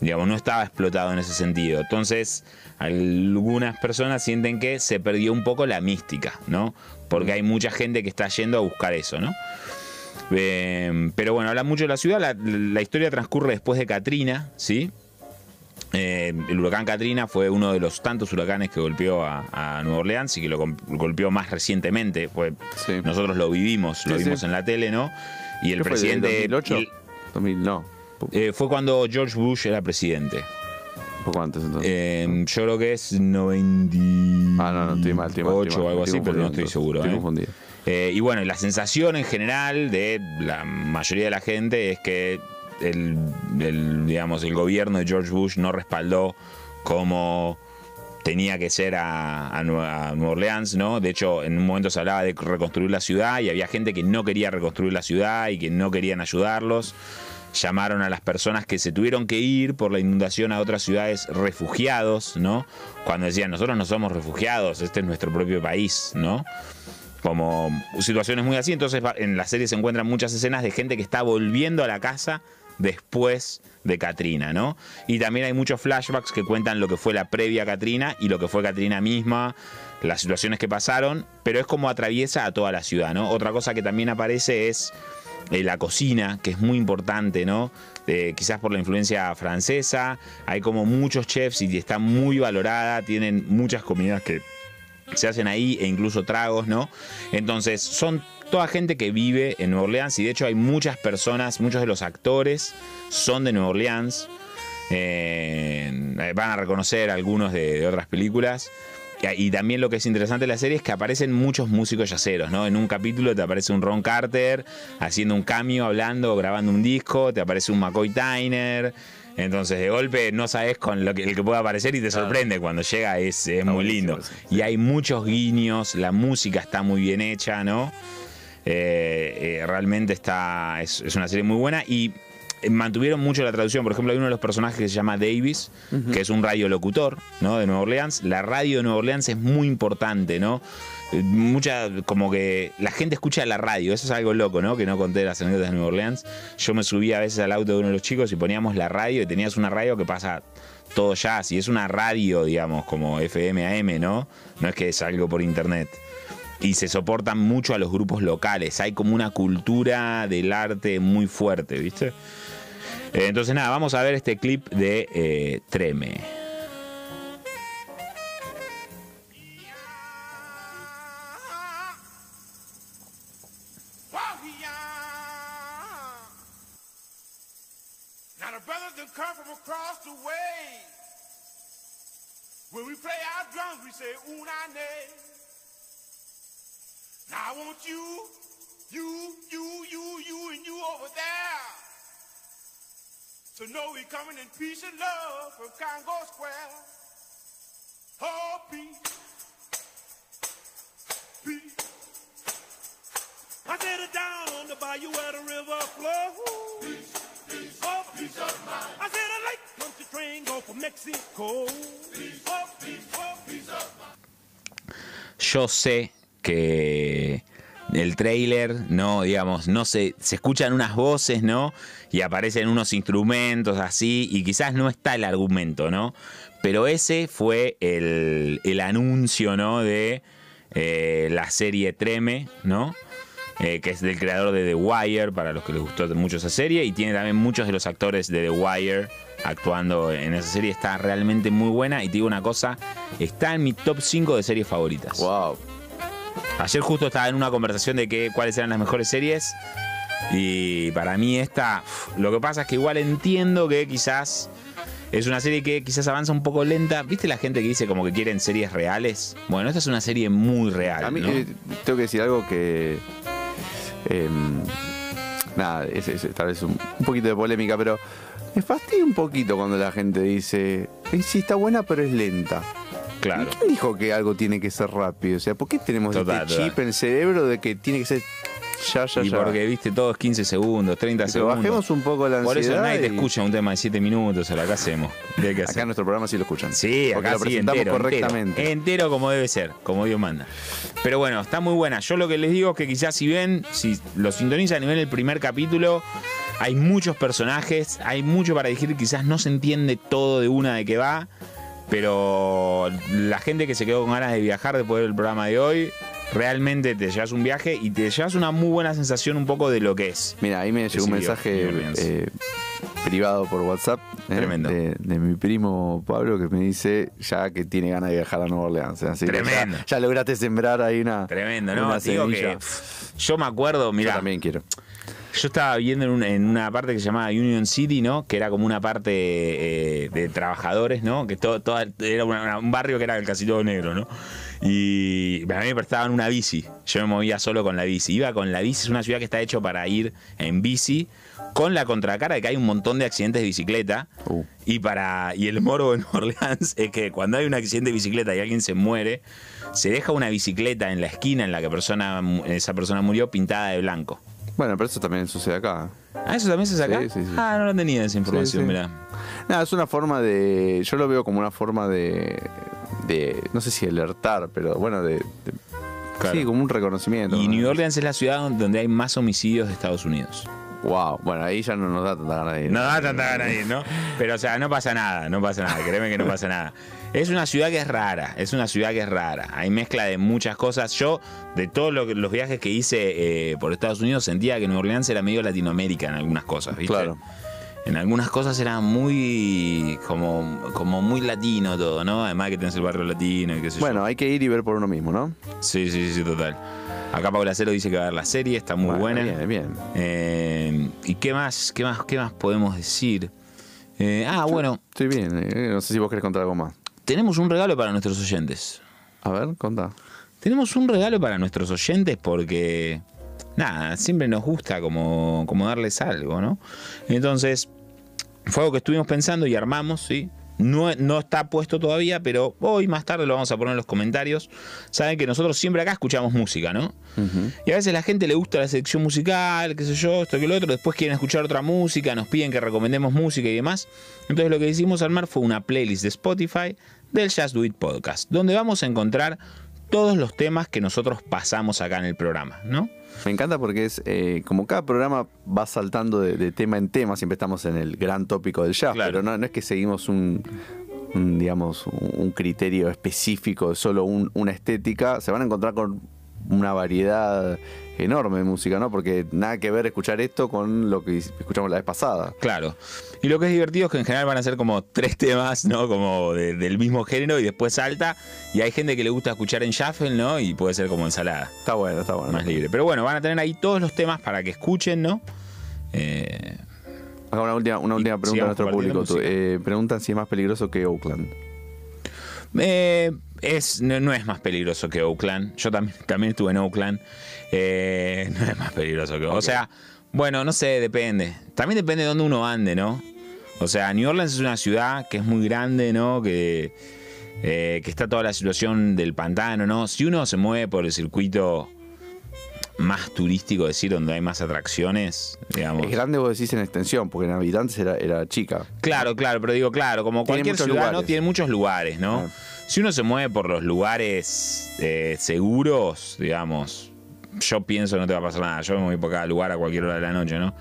Digamos, no estaba explotado en ese sentido. Entonces, algunas personas sienten que se perdió un poco la mística, ¿no? Porque hay mucha gente que está yendo a buscar eso, ¿no? Eh, pero bueno, habla mucho de la ciudad. La historia transcurre después de Katrina, ¿sí? Eh, el huracán Katrina fue uno de los tantos huracanes que golpeó a, a Nueva Orleans y que lo gol- golpeó más recientemente. Fue, Sí. Nosotros lo vivimos, lo Sí, vimos sí. en la tele, ¿no? Y el ¿Qué fue, presidente. del 2008? el- 2000, no. Un eh, fue cuando George Bush era presidente. poco antes entonces. Eh, yo creo que es 98 ah, no, no, estoy mal, estoy mal. estoy mal, o algo así, pero no estoy seguro. Estoy ¿eh? confundido. Y bueno, la sensación en general de la mayoría de la gente es que el, digamos, el gobierno de George Bush no respaldó como tenía que ser a, a Nue- a Nueva Orleans, ¿no? De hecho, en un momento se hablaba de reconstruir la ciudad y había gente que no quería reconstruir la ciudad y que no querían ayudarlos. Llamaron a las personas que se tuvieron que ir por la inundación a otras ciudades refugiados, ¿no? Cuando decían, nosotros no somos refugiados, este es nuestro propio país, ¿no? como situaciones muy así. Entonces en la serie se encuentran muchas escenas de gente que está volviendo a la casa después de Katrina, ¿no? Y también hay muchos flashbacks que cuentan lo que fue la previa Katrina y lo que fue Katrina misma, las situaciones que pasaron, pero es como atraviesa a toda la ciudad, ¿no? Otra cosa que también aparece es eh, la cocina, que es muy importante, ¿no? Eh, quizás por la influencia francesa, hay como muchos chefs y está muy valorada, tienen muchas comidas que se hacen ahí e incluso tragos, ¿no? Entonces, son toda gente que vive en Nueva Orleans y de hecho hay muchas personas, muchos de los actores son de Nueva Orleans. Eh, van a reconocer algunos de, de otras películas. Y, y también lo que es interesante de la serie es que aparecen muchos músicos yaceros, ¿no? En un capítulo te aparece un Ron Carter haciendo un cameo, hablando, grabando un disco, te aparece un McCoy Tyner. Entonces, de golpe no sabes con lo que, el que puede aparecer y te sorprende cuando llega, es, es muy lindo. Y hay muchos guiños, la música está muy bien hecha, ¿no? Eh, eh, realmente está, es, es una serie muy buena y eh, mantuvieron mucho la traducción. Por ejemplo, hay uno de los personajes que se llama Davis, que es un radiolocutor, ¿no? De Nueva Orleans. La radio de Nueva Orleans es muy importante, ¿no? Mucha, como que la gente escucha la radio, eso es algo loco, ¿no? Que no conté las anécdotas de Nueva Orleans. Yo me subí a veces al auto de uno de los chicos y poníamos la radio y tenías una radio que pasa todo jazz y es una radio, digamos, como FM AM, ¿no? No es que es algo por internet y se soportan mucho a los grupos locales. Hay como una cultura del arte muy fuerte, ¿viste? Eh, entonces nada, vamos a ver este clip de eh, Treme. When we play our drums, we say, Now I want you, you, you, you, you, and you over there. To know we're coming in peace and love from Congo Square. Oh, peace. Peace. I said it down on the bayou where the river flows. Peace, peace, oh, peace of mind. I said a lake country train go for Mexico. Peace, oh, peace, oh, peace of mind. Yo sé que el trailer, no, digamos, no se, se escuchan unas voces, ¿no? Y aparecen unos instrumentos así, y quizás no está el argumento, ¿no? Pero ese fue el, el anuncio, ¿no? De eh, la serie Treme, ¿no? Eh, que es del creador de The Wire, para los que les gustó mucho esa serie, y tiene también muchos de los actores de The Wire actuando en esa serie. Está realmente muy buena, y te digo una cosa, está en mi top 5 de series favoritas. Wow. Ayer justo estaba en una conversación de que, cuáles eran las mejores series. Y para mí esta, lo que pasa es que igual entiendo que quizás es una serie que quizás avanza un poco lenta. ¿Viste la gente que dice como que quieren series reales? Bueno, esta es una serie muy real. A mí ¿no? eh, tengo que decir algo que. em, nada, es, es tal vez un, un poquito de polémica, pero me fastidia un poquito cuando la gente dice. "Eh, sí, está buena, pero es lenta. Claro. ¿Y ¿Quién dijo que algo tiene que ser rápido? O sea, ¿por qué tenemos Total, este total. chip en el cerebro de que tiene que ser ya, ya, Y ya? porque viste todos 15 segundos, 30 Pero segundos. bajemos un poco la Por eso ansiedad nadie te y- escucha un tema de 7 minutos, ahora acá hacemos. ¿Qué hay que hacer? Acá en nuestro programa sí lo escuchan. Sí, porque acá lo sí, presentamos entero, correctamente. Entero, entero como debe ser, como Dios manda. Pero bueno, está muy buena. Yo lo que les digo es que quizás si ven, si lo sintonizan y ven el primer capítulo, hay muchos personajes, hay mucho para decir, quizás no se entiende todo de una de qué va, pero la gente que se quedó con ganas de viajar después del programa de hoy, realmente te llevas un viaje y te llevas una muy buena sensación un poco de lo que es. Mira, ahí me llegó un mensaje eh, privado por WhatsApp eh, Tremendo. De, de mi primo Pablo que me dice ya que tiene ganas de viajar a Nueva Orleans. Así que Tremendo. Ya, ya lograste sembrar ahí una. Tremendo, ¿no? una digo que yo me acuerdo, Yo mira, también quiero. Yo estaba viendo en, un- en una parte que se llamaba Union City, ¿no? Que era como una parte eh, de trabajadores, ¿no? Que todo, toda- era una- un barrio que era casi todo negro, ¿no? Y a mí me prestaban una bici. Yo me movía solo con la bici. Iba con la bici, es una ciudad que está hecho para ir en bici, con la contracara de que hay un montón de accidentes de bicicleta. Uh. Y para. Y el morbo en Orleans es que cuando hay un accidente de bicicleta y alguien se muere, se deja una bicicleta en la esquina en la que persona, esa persona murió pintada de blanco. Bueno, pero eso también sucede acá. Ah, eso también se saca. Sí, sí, sí. Ah, no lo tenía esa información, mirá. Nada, es una forma de. Yo lo veo como una forma de. de no sé si alertar, pero bueno, de. de- Claro. Sí, como un reconocimiento. Y ¿no? New Orleans es la ciudad donde hay más homicidios de Estados Unidos. Wow, bueno, ahí ya no nos da tanta ganas de ir. No da tanta ganas de ir, ¿no? Pero, o sea, no pasa nada, no pasa nada, créeme que no pasa nada. Es una ciudad que es rara, es una ciudad que es rara. Hay mezcla de muchas cosas. Yo, de todos lo los viajes que hice eh, por Estados Unidos, sentía que New Orleans era medio Latinoamérica en algunas cosas, ¿viste? Claro. En algunas cosas era muy, como, como muy latino todo, ¿no? Además que tenés el barrio latino y qué sé yo. Bueno, hay que ir y ver por uno mismo, ¿no? Sí, sí, sí, total. Acá Paula Cero dice que va a ver la serie, está muy Bueno, buena. Bien, bien. Eh, ¿Y qué más, qué más, qué más podemos decir? Eh, ah, bueno, Estoy bien. No sé si vos querés contar algo más. Tenemos un regalo para nuestros oyentes. A ver, contá. Tenemos un regalo para nuestros oyentes porque, nada, siempre nos gusta como, como darles algo, ¿no? Entonces, fue algo que estuvimos pensando y armamos, ¿sí? No, no está puesto todavía, pero hoy más tarde lo vamos a poner en los comentarios. Saben que nosotros siempre acá escuchamos música, ¿no? Y a veces la gente le gusta la sección musical, qué sé yo, esto que lo otro. Después quieren escuchar otra música, nos piden que recomendemos música y demás. Entonces lo que hicimos armar fue una playlist de Spotify del Just Do It Podcast, donde vamos a encontrar todos los temas que nosotros pasamos acá en el programa, ¿no? Me encanta porque es eh, como cada programa va saltando de, de tema en tema, siempre estamos en el gran tópico del jazz, Claro. pero no, no es que seguimos un, un, digamos, un, criterio específico, solo un- una estética, se van a encontrar con una variedad enorme de música, ¿no? Porque nada que ver escuchar esto con lo que escuchamos la vez pasada. Claro. Y lo que es divertido es que en general van a ser como tres temas, ¿no? Como de- del mismo género y después salta. Y hay gente que le gusta escuchar en shuffle, ¿no? Y puede ser como ensalada. Está bueno, está bueno. más libre. Pero bueno, van a tener ahí todos los temas para que escuchen, ¿no? Eh, Acá una última, una última pregunta a nuestro público. Eh, preguntan si es más peligroso que Oakland. Eh, es, no, no es más peligroso que Oakland. Yo también, también estuve en Oakland. Eh, no es más peligroso que O sea, bueno, no sé, depende. También depende de dónde uno ande, ¿no? O sea, New Orleans es una ciudad que es muy grande, ¿no? Que, eh, que está toda la situación del pantano, ¿no? Si uno se mueve por el circuito más turístico, decir, donde hay más atracciones, digamos. Es grande, vos decís en extensión, porque en habitantes era, era chica. Claro, claro, pero digo, claro, como Tiene cualquier ciudad, ¿no? Tiene muchos lugares, ¿no? Ah. Si uno se mueve por los lugares eh, seguros, digamos, yo pienso que no te va a pasar nada. Yo me voy por cada lugar a cualquier hora de la noche, ¿no?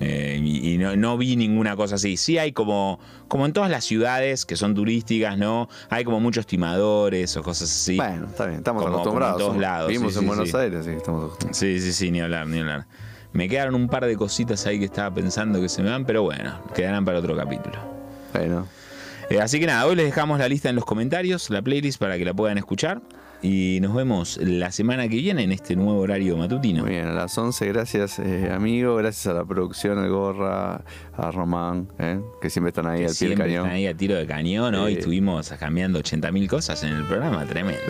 Eh, y y no, no vi ninguna cosa así. Sí hay como, como en todas las ciudades que son turísticas, ¿no? Hay como muchos timadores o cosas así. Bueno, está bien, estamos Como- como acostumbrados. en todos lados, Vivimos sí, en sí, Buenos sí. Aires, que estamos acostumbrados. Sí, sí, sí, ni hablar, ni hablar. Me quedaron un par de cositas ahí que estaba pensando que se me van, pero bueno, quedarán para otro capítulo. Bueno, Eh, así que nada, hoy les dejamos la lista en los comentarios, la playlist para que la puedan escuchar. Y nos vemos la semana que viene en este nuevo horario matutino. muy bien, a las 11, gracias eh, amigo, gracias a la producción, al Gorra, a Román, eh, que siempre están ahí Que al pie del cañón. están ahí a tiro de cañón. Hoy Eh. estuvimos cambiando 80.000 cosas en el programa, tremendo.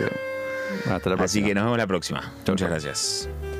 Hasta la próxima. Así que nos vemos la próxima. Chau, Muchas chau. gracias.